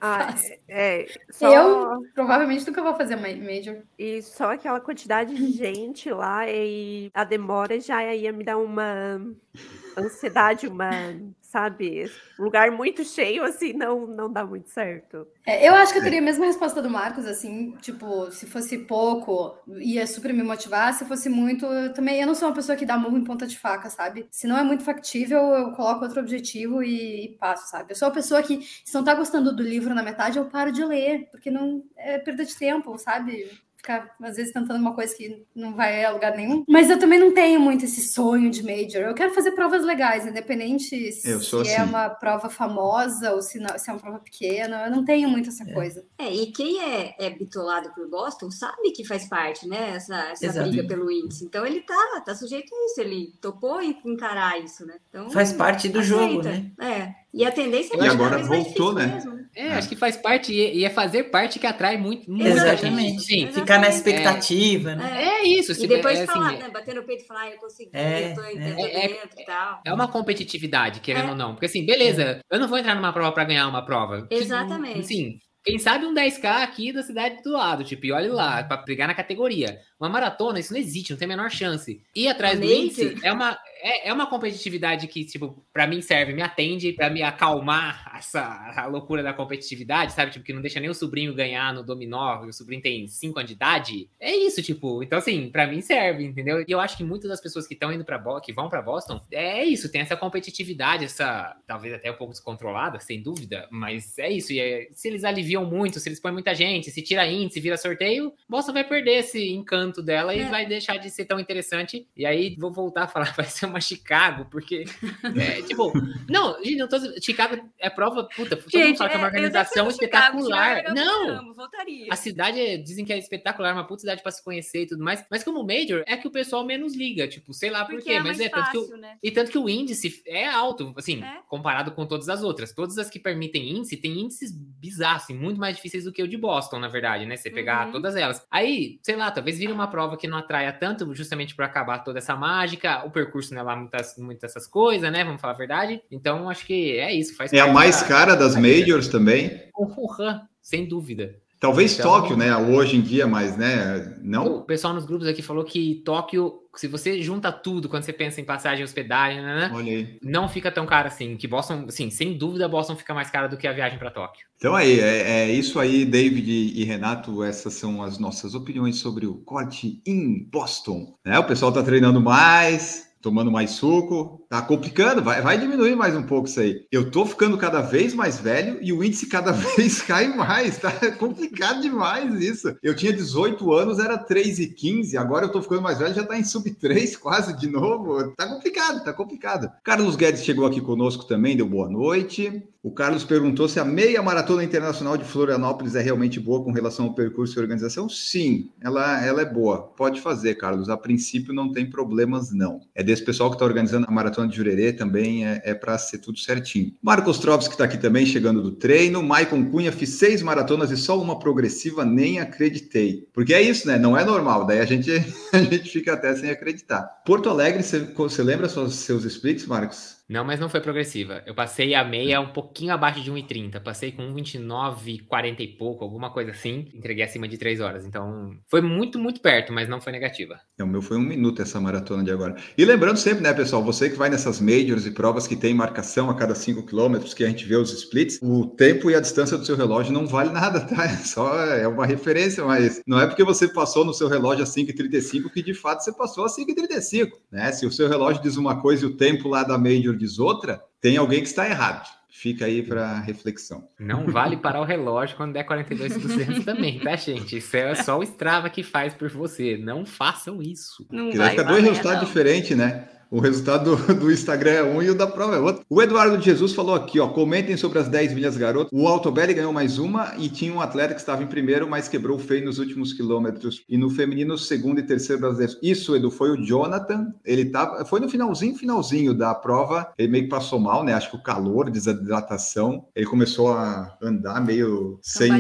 Ah, é, é, só, Eu provavelmente nunca vou fazer ma- Major. E só aquela quantidade de gente lá e a demora já ia me dar uma ansiedade, uma, sabe, lugar muito cheio, assim, não, não dá muito certo. É, eu acho que eu teria a mesma resposta do Marcos, assim, tipo, se fosse pouco, ia super me motivar, se fosse muito, eu também, eu não sou uma pessoa que dá murro em ponta de faca, sabe? Se não é muito factível, eu coloco outro objetivo e, e passo, sabe? Eu sou uma pessoa que, se não tá gostando do livro na metade, eu paro de ler, porque não é perda de tempo, sabe? Ficar, às vezes, tentando uma coisa que não vai a lugar nenhum. Mas eu também não tenho muito esse sonho de major. Eu quero fazer provas legais, independente se é assim. uma prova famosa ou se, não- se é uma prova pequena. Eu não tenho muito essa coisa. É, e quem é, é bitolado por Boston sabe que faz parte, né? Essa, essa briga pelo índice. Então ele tá, tá sujeito a isso, ele topou em- encarar isso, né? Então, Faz parte do jogo, né? É. E a tendência é E agora voltou, né? mesmo, né? É, acho que faz parte e é fazer parte que atrai muito, muita Exatamente. gente. Sim, Ficar na expectativa, né? É. é isso. E se- depois é, assim, falar, né? Bater no peito e falar, ah, eu consegui, É, eu tô, eu tô é. É- dentro e tal. É uma competitividade, querendo É. ou não. Porque assim, beleza, eu não vou entrar numa prova pra ganhar uma prova. Exatamente. Assim, quem sabe um 10K aqui da cidade do lado, tipo, e olha lá, pra brigar na categoria. Uma maratona, isso não existe, não tem a menor chance. Ir atrás do índice é uma, é, é uma competitividade que, tipo, pra mim serve, me atende pra me acalmar essa a loucura da competitividade, sabe? Tipo, que não deixa nem o sobrinho ganhar no dominó, e o sobrinho tem 5 anos de idade. É isso, tipo. Então, assim, pra mim serve, entendeu? E eu acho que muitas das pessoas que estão indo pra Boston, que vão pra Boston, é isso, tem essa competitividade, essa, talvez até um pouco descontrolada, sem dúvida, mas é isso. E é- se eles aliviam muito, se eles põem muita gente, se tira índice, vira sorteio, Boston vai perder esse encanto dela e É. vai deixar de ser tão interessante. E aí vou voltar a falar, (laughs) vai ser uma Chicago, porque (laughs) é, tipo, não, gente, não tô, Chicago é prova, puta, todo mundo Gente, fala que é uma é, organização espetacular. Chicago, eu não, amo, voltaria. a cidade é- dizem que é espetacular, uma puta cidade pra se conhecer e tudo mais. Mas como Major, é que o pessoal menos liga. Tipo, sei lá por quê. é mas é tanto que o, fácil, né? e tanto que o índice é alto, assim, É. comparado com todas as outras. Todas as que permitem índice, tem índices bizarros, assim, muito mais difíceis do que o de Boston, na verdade, né? Você pegar Uhum. todas elas. Aí, sei lá, talvez vire uma prova que não atraia tanto, justamente por acabar toda essa mágica. O percurso não é lá muitas, muitas essas coisas, né? Vamos falar a verdade. Então, acho que é isso. Faz É a mais da- cara das da vida. majors também. Uhum, sem dúvida. Talvez Então- Tóquio, né? Hoje em dia, mas, né? Não. O pessoal nos grupos aqui falou que Tóquio, se você junta tudo, quando você pensa em passagem hospedagem, né, né, aí. não fica tão caro assim. Que Boston, assim, sem dúvida, Boston fica mais cara do que a viagem para Tóquio. Então aí, é, é isso aí, David e Renato. Essas são as nossas opiniões sobre o corte em Boston. Né? O pessoal tá treinando mais, tomando mais suco. Tá complicando, vai, vai diminuir mais um pouco isso aí. Eu tô ficando cada vez mais velho e o índice cada (laughs) vez cai mais. Tá complicado demais isso. Eu tinha 18 anos, era 3,15. Agora eu tô ficando mais velho, já tá em sub 3 quase de novo. Tá complicado, tá complicado. Carlos Guedes chegou aqui conosco também, deu boa noite. O Carlos perguntou se a meia maratona internacional de Florianópolis é realmente boa com relação ao percurso e organização. Sim, ela, ela é boa. Pode fazer, Carlos. A princípio não tem problemas, não. É desse pessoal que está organizando a maratona de Jurerê também, é, é para ser tudo certinho. Marcos Trops, que está aqui também, chegando do treino. Maicon Cunha, fiz seis maratonas e só uma progressiva, nem acreditei. Porque é isso, né? Não é normal. Daí a gente, (laughs) a gente fica até sem acreditar. Porto Alegre, você, você lembra seus, seus splits, Marcos? Não, mas não foi progressiva. Eu passei a meia um pouquinho abaixo de 1,30. Passei com 1,29, 40 e pouco, alguma coisa assim. Entreguei acima de 3 horas. Então, foi muito, muito perto, mas não foi negativa. É, o meu foi um minuto essa maratona de agora. E lembrando sempre, né, pessoal, você que vai nessas majors e provas que tem marcação a cada 5 quilômetros, que a gente vê os splits, o tempo e a distância do seu relógio não vale nada, tá? É (laughs) só é uma referência, mas não é porque você passou no seu relógio a 5,35 que de fato você passou a 5,35, né? Se o seu relógio diz uma coisa e o tempo lá da major diz outra, tem alguém que está errado. Fica aí para reflexão. Não vale parar o relógio quando der 42,200 (laughs) também, tá, gente? Isso é só o Strava que faz por você. Não façam isso. Não Que vai ficar dois resultados diferentes, né? O resultado do, do Instagram é um e o da prova é outro. O Eduardo Jesus falou aqui, ó. Comentem sobre as 10 milhas garotas. O Altobelli ganhou mais uma e tinha um atleta que estava em primeiro, mas quebrou feio nos últimos quilômetros. E no feminino, segundo e terceiro brasileiro. Isso, Edu, foi o Jonathan. Ele tava. Foi no finalzinho, finalzinho da prova. Ele meio que passou mal, né? Acho que o calor, desidratação. Ele começou a andar meio sem.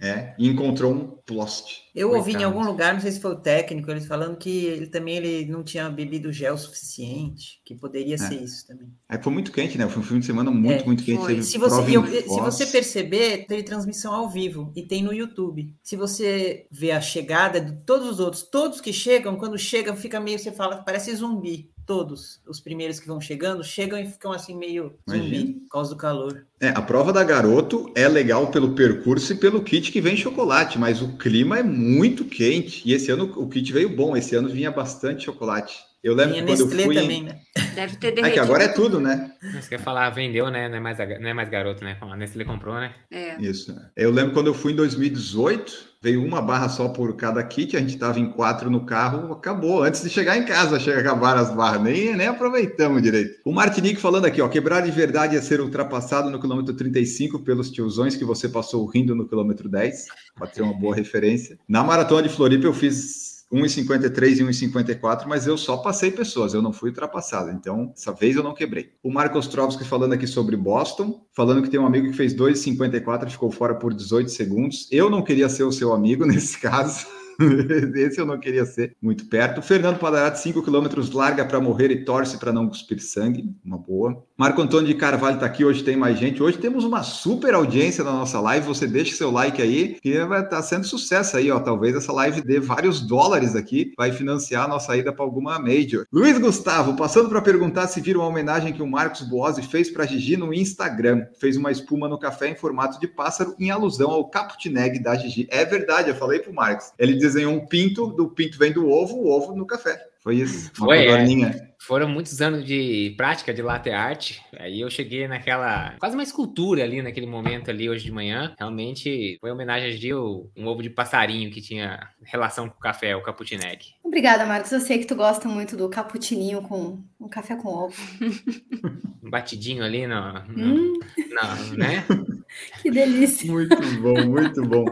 É, e encontrou um poste. Eu ouvi em Coitado. algum lugar, não sei se foi o técnico, eles falando que ele também ele não tinha bebido gel suficiente, que poderia ser isso também. Aí foi muito quente, né? Foi um fim de semana muito, É, muito quente. Se você, eu- se você perceber, teve transmissão ao vivo e tem no YouTube. Se você vê a chegada de todos os outros, todos que chegam, quando chegam, fica meio, você fala, parece zumbi. Todos os primeiros que vão chegando, chegam e ficam assim meio zumbi Imagina. por causa do calor. É, a prova da Garoto é legal pelo percurso e pelo kit que vem chocolate, mas o clima é muito quente. E esse ano o kit veio bom, esse ano vinha bastante chocolate. Eu lembro Tinha que quando eu Nestlé fui. também, né? Deve ter É derretido. que agora é tudo, né? Você quer falar, vendeu, né? Não é mais, a- não é mais garoto, né? A Nestlé comprou, né? É. Isso. Eu lembro quando eu fui em 2018, veio uma barra só por cada kit, a gente tava em quatro no carro, acabou. Antes de chegar em casa, (laughs) chega acabaram as barras, nem, nem aproveitamos direito. O Martinique falando aqui, ó, quebrar de verdade é ser ultrapassado no quilômetro 35 pelos tiozões que você passou rindo no quilômetro 10. Pode ser uma boa referência. Na maratona de Floripa eu fiz 1,53 e 1,54, mas eu só passei pessoas, eu não fui ultrapassado. Então, dessa vez eu não quebrei. O Marcos Ostrovski falando aqui sobre Boston, falando que tem um amigo que fez 2,54 e ficou fora por 18 segundos. Eu não queria ser o seu amigo (laughs) nesse caso. (laughs) Esse eu não queria ser muito perto. Fernando Padarati, 5 quilômetros, larga para morrer e torce para não cuspir sangue. Uma boa. Marco Antônio de Carvalho está aqui. Hoje tem mais gente. Hoje temos uma super audiência na nossa live. Você deixa seu like aí, que vai estar sendo sucesso aí, ó. Talvez essa live dê vários dólares aqui. Vai financiar a nossa ida para alguma major. Luiz Gustavo, passando para perguntar se viram a homenagem que o Marcos Boazzi fez para Gigi no Instagram. Fez uma espuma no café em formato de pássaro em alusão ao Caputineg da Gigi. É verdade, eu falei pro Marcos. Ele desenhou um pinto, do pinto vem do ovo, o ovo no café. Foi isso. Foi, é. Foram muitos anos de prática de latte art. Aí eu cheguei naquela. Quase uma escultura ali naquele momento ali hoje de manhã. Realmente foi homenagem a um ovo de passarinho que tinha relação com o café, o Caputineg. Obrigada, Marcos. Eu sei que tu gosta muito do caputininho com um café com ovo. (laughs) Um batidinho ali no. no- Hum, no- né? (laughs) que delícia. Muito bom, muito bom.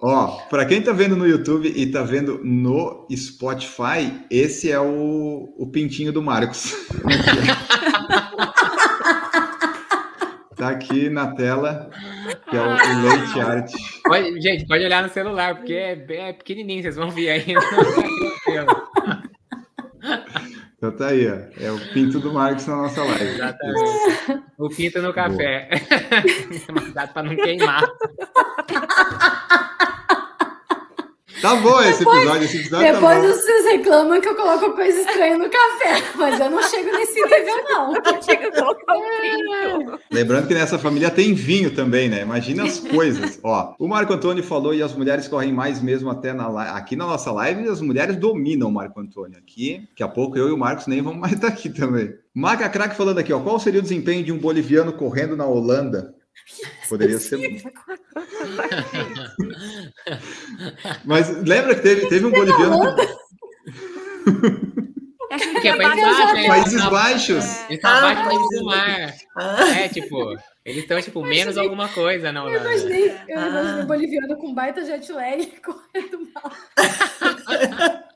Ó, para quem tá vendo no YouTube e tá vendo no Spotify, esse é o, o pintinho do Marcos. (laughs) tá aqui na tela, que é o, o Leite Art. Pode- gente, pode olhar no celular, porque é, é pequenininho, vocês vão ver aí. (laughs) Então tá aí, ó. É o pinto do Marcos na nossa live. Exatamente. O pinto no café. (laughs) Cuidado para não queimar. (laughs) Tá bom esse episódio, esse episódio tá Depois bom. vocês reclamam que eu coloco coisa estranha no café, mas eu não chego nesse nível, não. (laughs) Um brinco. Lembrando que nessa família tem vinho também, né? Imagina as coisas. Ó, o Marco Antônio falou e as mulheres correm mais mesmo até na aqui na nossa live, as mulheres dominam o Marco Antônio aqui. Daqui a pouco eu e o Marcos nem vamos mais estar (laughs) aqui também. Maca Crack falando aqui, ó, qual seria o desempenho de um boliviano correndo na Holanda? Poderia ser. Mas lembra que teve, teve um boliviano É que Que é Países né? Países Tá- Baixos. Eles estão Ah, abaixo do nível do mar. Ah, É, tipo, eles estão, tipo, menos alguma coisa. Não, Eu imaginei, eu Ah. imaginei boliviano com baita jet lag (laughs) correndo mal. (laughs)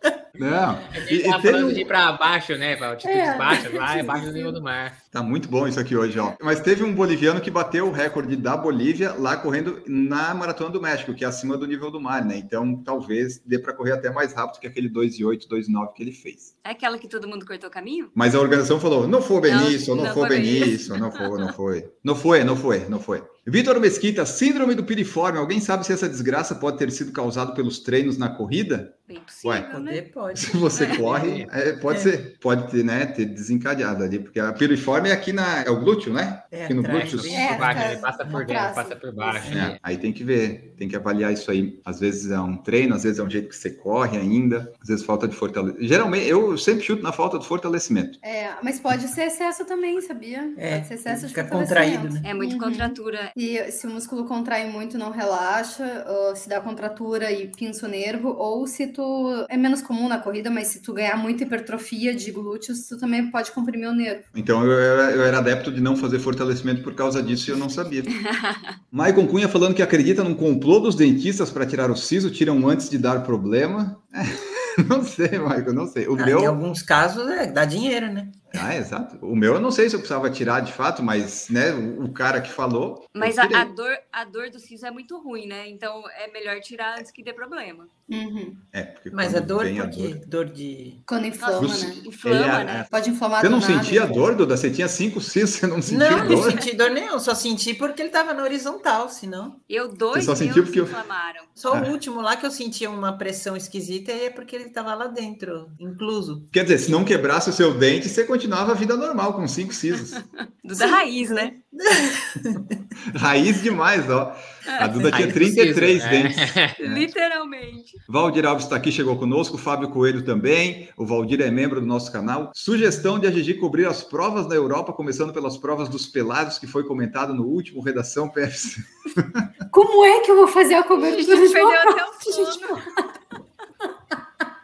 Não. E, Ele e tá teve falando um- de ir pra baixo, né? Pra altitudes É. baixas, lá (laughs) é baixo do nível do mar. Tá muito bom isso aqui hoje, ó. Mas teve um boliviano que bateu o recorde da Bolívia lá correndo na Maratona do México, que é acima do nível do mar, né? Então talvez dê para correr até mais rápido que aquele 2,8, 2,9 que ele fez. É aquela que todo mundo cortou o caminho? Mas a organização falou: não foi bem Não, isso, não, não foi foi bem bem isso, não foi, não foi. Não foi, não foi, não foi. Vitor Mesquita, síndrome do piriforme. Alguém sabe se essa desgraça pode ter sido causada pelos treinos na corrida? Bem possível, Ué, né? pode. Se você corre, é, pode É. ser, pode ter, né, ter desencadeado ali, porque a piriforme é aqui na, é o glúteo, né? É, aqui no atrás, glúteo. bem É, baixo, ele passa por dentro, passa por baixo. É, aí tem que ver, tem que avaliar isso aí. Às vezes é um treino, às vezes é um jeito que você corre ainda, às vezes falta de fortalecimento. Geralmente, eu sempre chuto na falta de fortalecimento. É, mas pode ser excesso também, sabia? É, pode ser excesso de fica fortalecimento. contraído, né? É muito Uhum. contratura. E se o músculo contrai muito, não relaxa, ou se dá contratura e pinça o nervo, ou se tu. É menos comum na corrida, mas se tu ganhar muita hipertrofia de glúteos, tu também pode comprimir o nervo. Então eu, era- eu era adepto de não fazer fortalecimento por causa disso e eu não sabia. (laughs) Maicon Cunha falando que acredita num complô dos dentistas para tirar o siso, tiram antes de dar problema. (laughs) não sei, Maicon, não sei. O Ah, Em meu. alguns casos, é, dá dinheiro, né? Ah, exato. O meu eu não sei se eu precisava tirar de fato, mas né, o, o cara que falou. Mas a, a dor, a dor do siso é muito ruim, né? Então é melhor tirar antes que dê problema. Uhum. É, porque Mas a quando dor, vem a por quê? Dor de. Quando inflama, Nossa, né? Inflama, é- né? Pode inflamar Você não nada. sentia dor, Duda? Você tinha cinco sisos, você não sentiu Não, não dor? senti dor nenhum, só senti porque ele tava na horizontal, senão. Eu dois só meus sentiu porque eu- inflamaram. Só Ah. o último lá que eu sentia uma pressão esquisita e é porque ele tava lá dentro, incluso. Quer dizer, se não quebrasse o seu dente, você continuava a vida normal, com cinco sisos. (laughs) Duda Raiz, né? (laughs) Raiz demais, ó. A Duda tinha Aí 33 precisa, dentes. é. (laughs) Literalmente. Valdir Alves está aqui, chegou conosco, Fábio Coelho também. O Valdir é membro do nosso canal. Sugestão de a Gigi cobrir as provas na Europa, começando pelas provas dos pelados, que foi comentado no último Redação PFC. Como é que eu vou fazer a A gente cobertura de perdeu até o sono.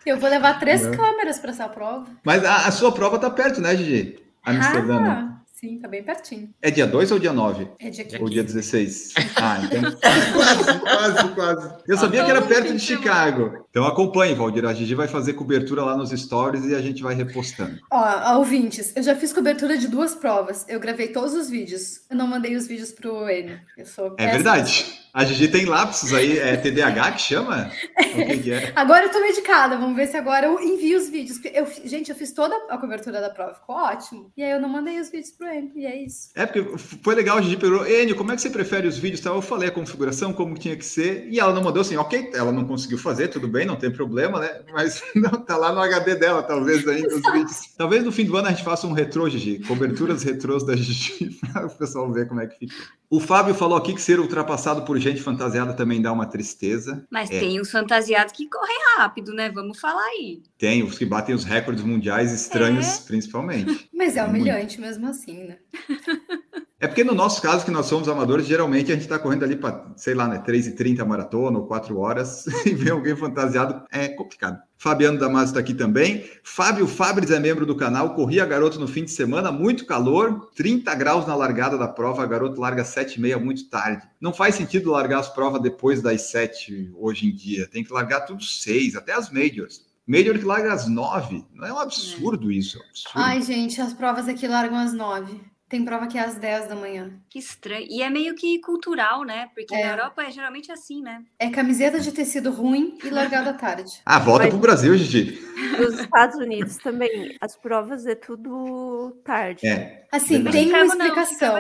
Eu vou levar três Não. câmeras para essa prova. Mas a, a sua prova tá perto, né, Gigi? Amsterdã. né? Ah, sim, tá bem pertinho. É dia 2 ou dia 9? É dia Ou 15. dia 16? (laughs) Ah, então. (laughs) quase, quase, quase. Eu sabia que era perto de Chicago. Então acompanhe, Valdir. A Gigi vai fazer cobertura lá nos stories e a gente vai repostando. Ó, ouvintes, eu já fiz cobertura de duas provas. Eu gravei todos os vídeos. Eu não mandei os vídeos pro Enio. Eu sou É verdade. A Gigi tem lapsos aí, é TDAH que chama? (laughs) O que, que é? Agora eu tô medicada, vamos ver se agora eu envio os vídeos. Eu, gente, eu fiz toda a cobertura da prova, ficou ótimo. E aí eu não mandei os vídeos pro E é isso. É porque foi legal, a Gigi perguntou, Enio, como é que você prefere os vídeos? Tal? Eu falei a configuração, como tinha que ser, e ela não mandou assim, ok, ela não conseguiu fazer, tudo bem, não tem problema, né? (laughs) Mas não, tá lá no HD dela, talvez ainda os vídeos. Talvez no fim do ano a gente faça um retrô, Gigi, coberturas retrôs da Gigi, (laughs) para o pessoal ver como é que fica. O Fábio falou aqui que ser ultrapassado por gente fantasiada também dá uma tristeza. Mas É. tem os fantasiados que correm rápido, né? Vamos falar aí. Tem os que batem os recordes mundiais estranhos, principalmente. Mas é É muito. humilhante mesmo assim, né? (laughs) É porque no nosso caso, que nós somos amadores, geralmente a gente está correndo ali para, sei lá, né, 3h30 maratona ou 4 horas (laughs) e ver alguém fantasiado é complicado. Fabiano Damasio está aqui também. Fábio Fabres é membro do canal. Corri a garoto no fim de semana, muito calor, 30 graus na largada da prova. A garoto larga 7h30 muito tarde. Não faz sentido largar as provas depois das 7 hoje em dia. Tem que largar tudo 6, até as majors. Major que larga às 9. Não é um absurdo isso? É um absurdo. Ai, gente, as provas aqui largam às nove. Tem prova que é às 10 da manhã. Que estranho. E é meio que cultural, né? Porque É. na Europa é geralmente assim, né? É camiseta de tecido ruim e largada à tarde. Ah, volta Mas- pro Brasil, Gigi. Nos Estados Unidos também, as provas é tudo tarde. É. Assim, Verdade. tem uma não, explicação.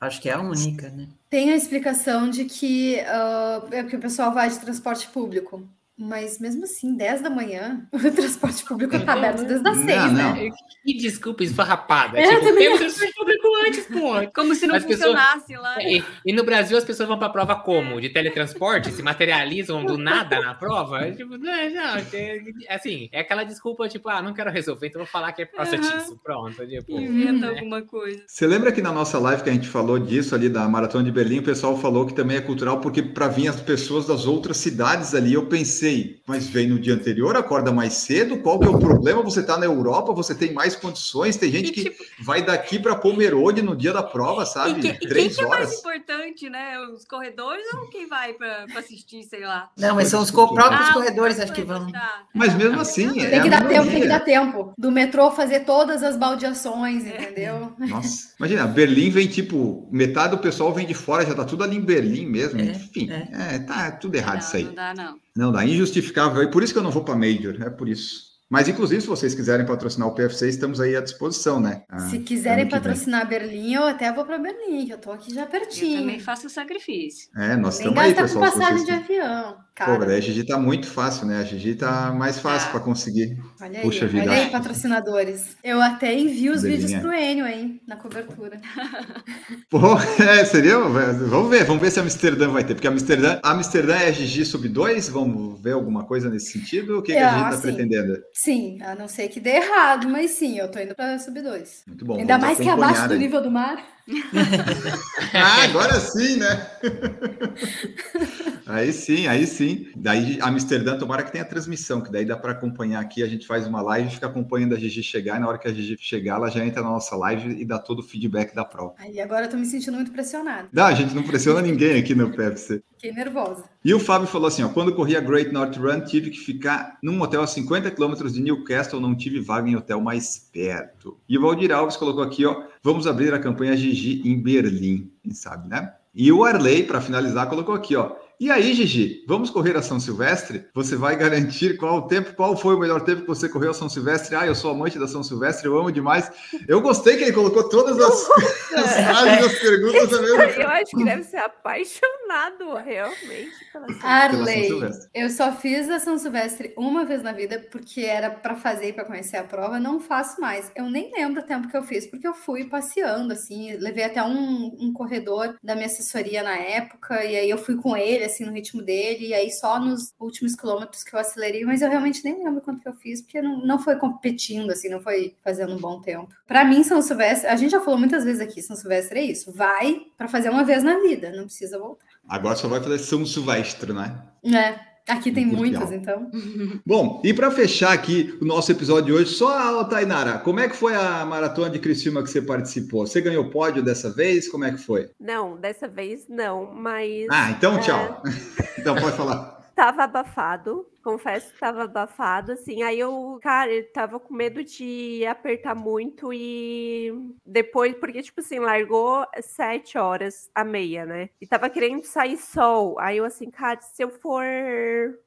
Acho que é a única, né? Tem a explicação de que ah, é porque o pessoal vai de transporte público. Mas mesmo assim, 10 da manhã, (laughs) o transporte público tá aberto desde as Não, 6, não. né? E desculpa, esfarrapada. (laughs) É, tipo, também tem o transporte público antes, pô. Como se não As pessoas- funcionasse lá. E, e no Brasil as pessoas vão pra prova como? De teletransporte? Se materializam do nada na prova? (laughs) Tipo, não, não, é- assim, é aquela desculpa, tipo, ah, não quero resolver, então vou falar que é por causa disso. Pronto, tipo. Inventa né? alguma coisa. Você lembra que na nossa live que a gente falou disso ali da Maratona de Berlim, o pessoal falou que também é cultural porque para vir as pessoas das outras cidades ali, eu pensei, mas vem no dia anterior, acorda mais cedo, qual que é o problema? Você tá na Europa, você tem mais condições, tem gente E, que tipo, vai daqui para Pomerode no dia da prova, e, sabe? que- e quem Três que é mais horas. importante, né? Os corredores ou quem vai pra assistir, sei lá? Não, mas são os co- próprios Ah, corredores, os acho que vão. tá. Mas mesmo assim, é Tem que dar tempo, tem que dar tempo. Do metrô fazer todas as baldeações, entendeu? Nossa, imagina, Berlim vem tipo, metade do pessoal vem de fora, já tá tudo ali em Berlim mesmo. É, Enfim, é, tá tudo errado Não, isso aí. não dá, não. Não dá, injustificável. E por isso que eu não vou para Major, é por isso. Mas, inclusive, se vocês quiserem patrocinar o PFC, estamos aí à disposição, né? Ah, Se quiserem vem. patrocinar Berlim, eu até vou para Berlim, que eu tô aqui já Eu também pertinho. faço o sacrifício. É, nós Nem estamos aí, com pessoal. se passagem vocês- de avião. Pô, Cara, daí a Gigi tá muito fácil, né? A Gigi tá mais fácil Tá. para conseguir. olha aí, Puxa vida. olha aí, patrocinadores. Eu até envio os Berlim, vídeos é. pro Enio, hein, na cobertura. (laughs) Pô, é, seria? Vamos ver, vamos ver se Amsterdã vai ter. Porque Amsterdã, Amsterdã é Gigi sub 2? Vamos ver alguma coisa nesse sentido? O que, que a É, Gigi tá sim. pretendendo? Sim, a não ser que dê errado, mas sim, eu tô indo pra sub 2. Muito bom. Ainda mais que abaixo do aí. nível do mar. (laughs) Ah, agora sim, né? (laughs) aí sim, aí sim. Daí Amsterdã, tomara que tenha transmissão, que daí dá para acompanhar aqui. A gente faz uma live, fica acompanhando a Gigi chegar, e na hora que a Gigi chegar, ela já entra na nossa live e dá todo o feedback da prova. Aí agora eu tô me sentindo muito pressionada. Não, a gente não pressiona ninguém aqui no PFC. Fiquei nervosa. E o Fábio falou assim: ó, quando corri a Great North Run, tive que ficar num hotel a 50 quilômetros de Newcastle, não tive vaga em hotel mais perto. E o Valdir Alves colocou aqui: ó, vamos abrir a campanha Gigi em Berlim, quem sabe, né? E o Arley, para finalizar, colocou aqui: ó, E aí, Gigi, vamos correr a São Silvestre? Você vai garantir qual o tempo, qual foi o melhor tempo que você correu a São Silvestre? Ah, eu sou amante da São Silvestre, eu amo demais. Eu gostei que ele colocou todas as, (laughs) as frases das perguntas da mesma Eu acho que deve ser apaixonado realmente pela São Arley, São Silvestre. eu só fiz a São Silvestre uma vez na vida porque era para fazer e para conhecer a prova, não faço mais. Eu nem lembro o tempo que eu fiz, porque eu fui passeando, assim, levei até um, um corredor da minha assessoria na época, e aí eu fui com ele, assim, no ritmo dele, e aí só nos últimos quilômetros que eu acelerei, mas eu realmente nem lembro quanto que eu fiz, porque não, não foi competindo, assim, não foi fazendo um bom tempo. Para mim, São Silvestre, a gente já falou muitas vezes aqui, São Silvestre é isso, vai para fazer uma vez na vida, não precisa voltar. Agora só vai fazer São Silvestre, né? É, aqui tem muitas, então. (laughs) Bom, e para fechar aqui o nosso episódio de hoje, só a Tainara, como é que foi a maratona de Criciúma que você participou? Você ganhou pódio dessa vez? Como é que foi? Não, dessa vez não, mas Ah, então É. tchau. (laughs) então pode falar. Tava abafado. Confesso que tava abafado, assim. Aí eu, cara, eu tava com medo de apertar muito e depois, porque, tipo assim, largou sete horas a meia, né? E tava querendo sair sol. Aí eu, assim, cara, se eu for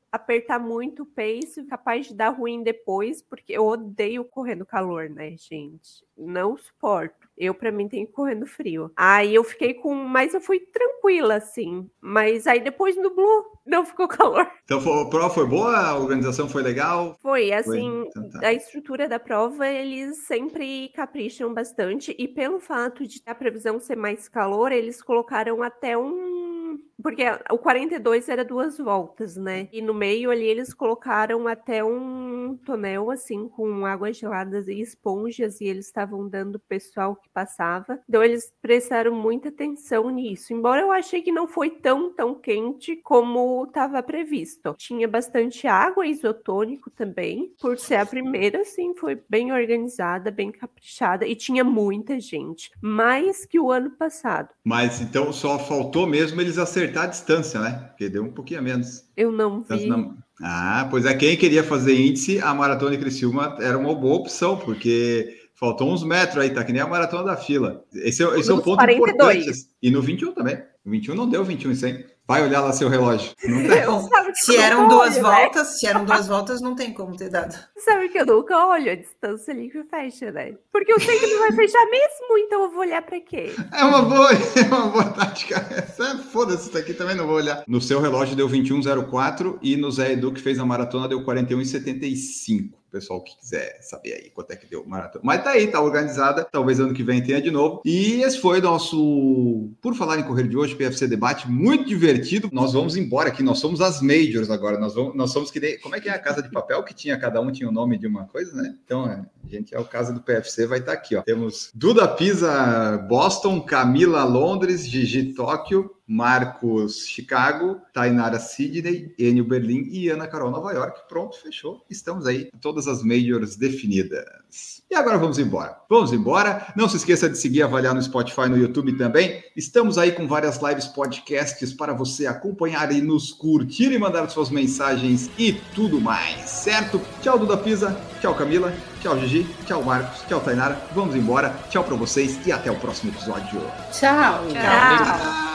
apertar muito o pace, capaz de dar ruim depois, porque eu odeio correr no calor, né, gente? Não suporto. Eu, pra mim, tenho que correr no frio. Aí eu fiquei com. Mas eu fui tranquila, assim. Mas aí depois nublou, não ficou (laughs) calor. Então foi- a prova foi boa, a organização foi legal. Foi, assim, Então tá. a estrutura da prova, eles sempre capricham bastante, e pelo fato de a previsão ser mais calor, eles colocaram até um. Porque o 42 era duas voltas, né? E no meio ali eles colocaram até um tonel, assim, com águas geladas e esponjas, e eles estavam dando pro pessoal que passava. Então eles prestaram muita atenção nisso. Embora eu achei que não foi tão, tão quente como estava previsto. Tinha bastante água, isotônico também. Por ser a primeira, assim, foi bem organizada, bem caprichada. E tinha muita gente. Mais que o ano passado. Mas então só faltou mesmo eles acertar a distância, né? Porque deu um pouquinho a menos. Eu não vi. Distância na- Ah, pois é, quem queria fazer índice, a maratona de Criciúma era uma boa opção, porque faltou uns metros aí, tá que nem a maratona da fila. Esse é, esse é um ponto 42. importante. E no 21 também. No 21 não deu 21 e 100. Vai olhar lá seu relógio. Não tem. Bom, Sabe que se eu eram duas olho, né? voltas, se eram duas voltas, não tem como ter dado. Sabe que eu nunca olho a distância ali que fecha, né? Porque eu sei que não vai fechar mesmo, então eu vou olhar pra quê? É uma boa, (laughs) é uma boa tática. Essa- Foda-se, isso daqui também não vou olhar. No seu relógio deu 21,04 e no Zé Edu, que fez a maratona, deu 41,75. Pessoal que quiser saber aí quanto é que deu maratona. Mas tá aí, tá organizada. Talvez ano que vem tenha de novo. E esse foi o nosso. Por falar em correr de hoje, PFC Debate, muito divertido. Nós vamos embora aqui. Nós somos as Majors agora. Nós, vamos, nós somos que nem. Como é que é a casa de papel que tinha? Cada um tinha o nome de uma coisa, né? Então, é, a gente é o caso do PFC, vai estar aqui, ó. Temos Duda Pisa Boston, Camila Londres, Gigi Tóquio, Marcos Chicago, Tainara Sydney, Enio Berlim e Ana Carol Nova York. Pronto, fechou. Estamos aí, todas as majors definidas. E agora vamos embora. Vamos embora. Não se esqueça de seguir e avaliar no Spotify, no YouTube também. Estamos aí com várias lives, podcasts para você acompanhar e nos curtir e mandar suas mensagens e tudo mais, certo? Tchau, Duda Pisa. Tchau, Camila. Tchau, Gigi. Tchau, Marcos. Tchau, Tainara. Vamos embora. Tchau para vocês e até o próximo episódio. Tchau. Tchau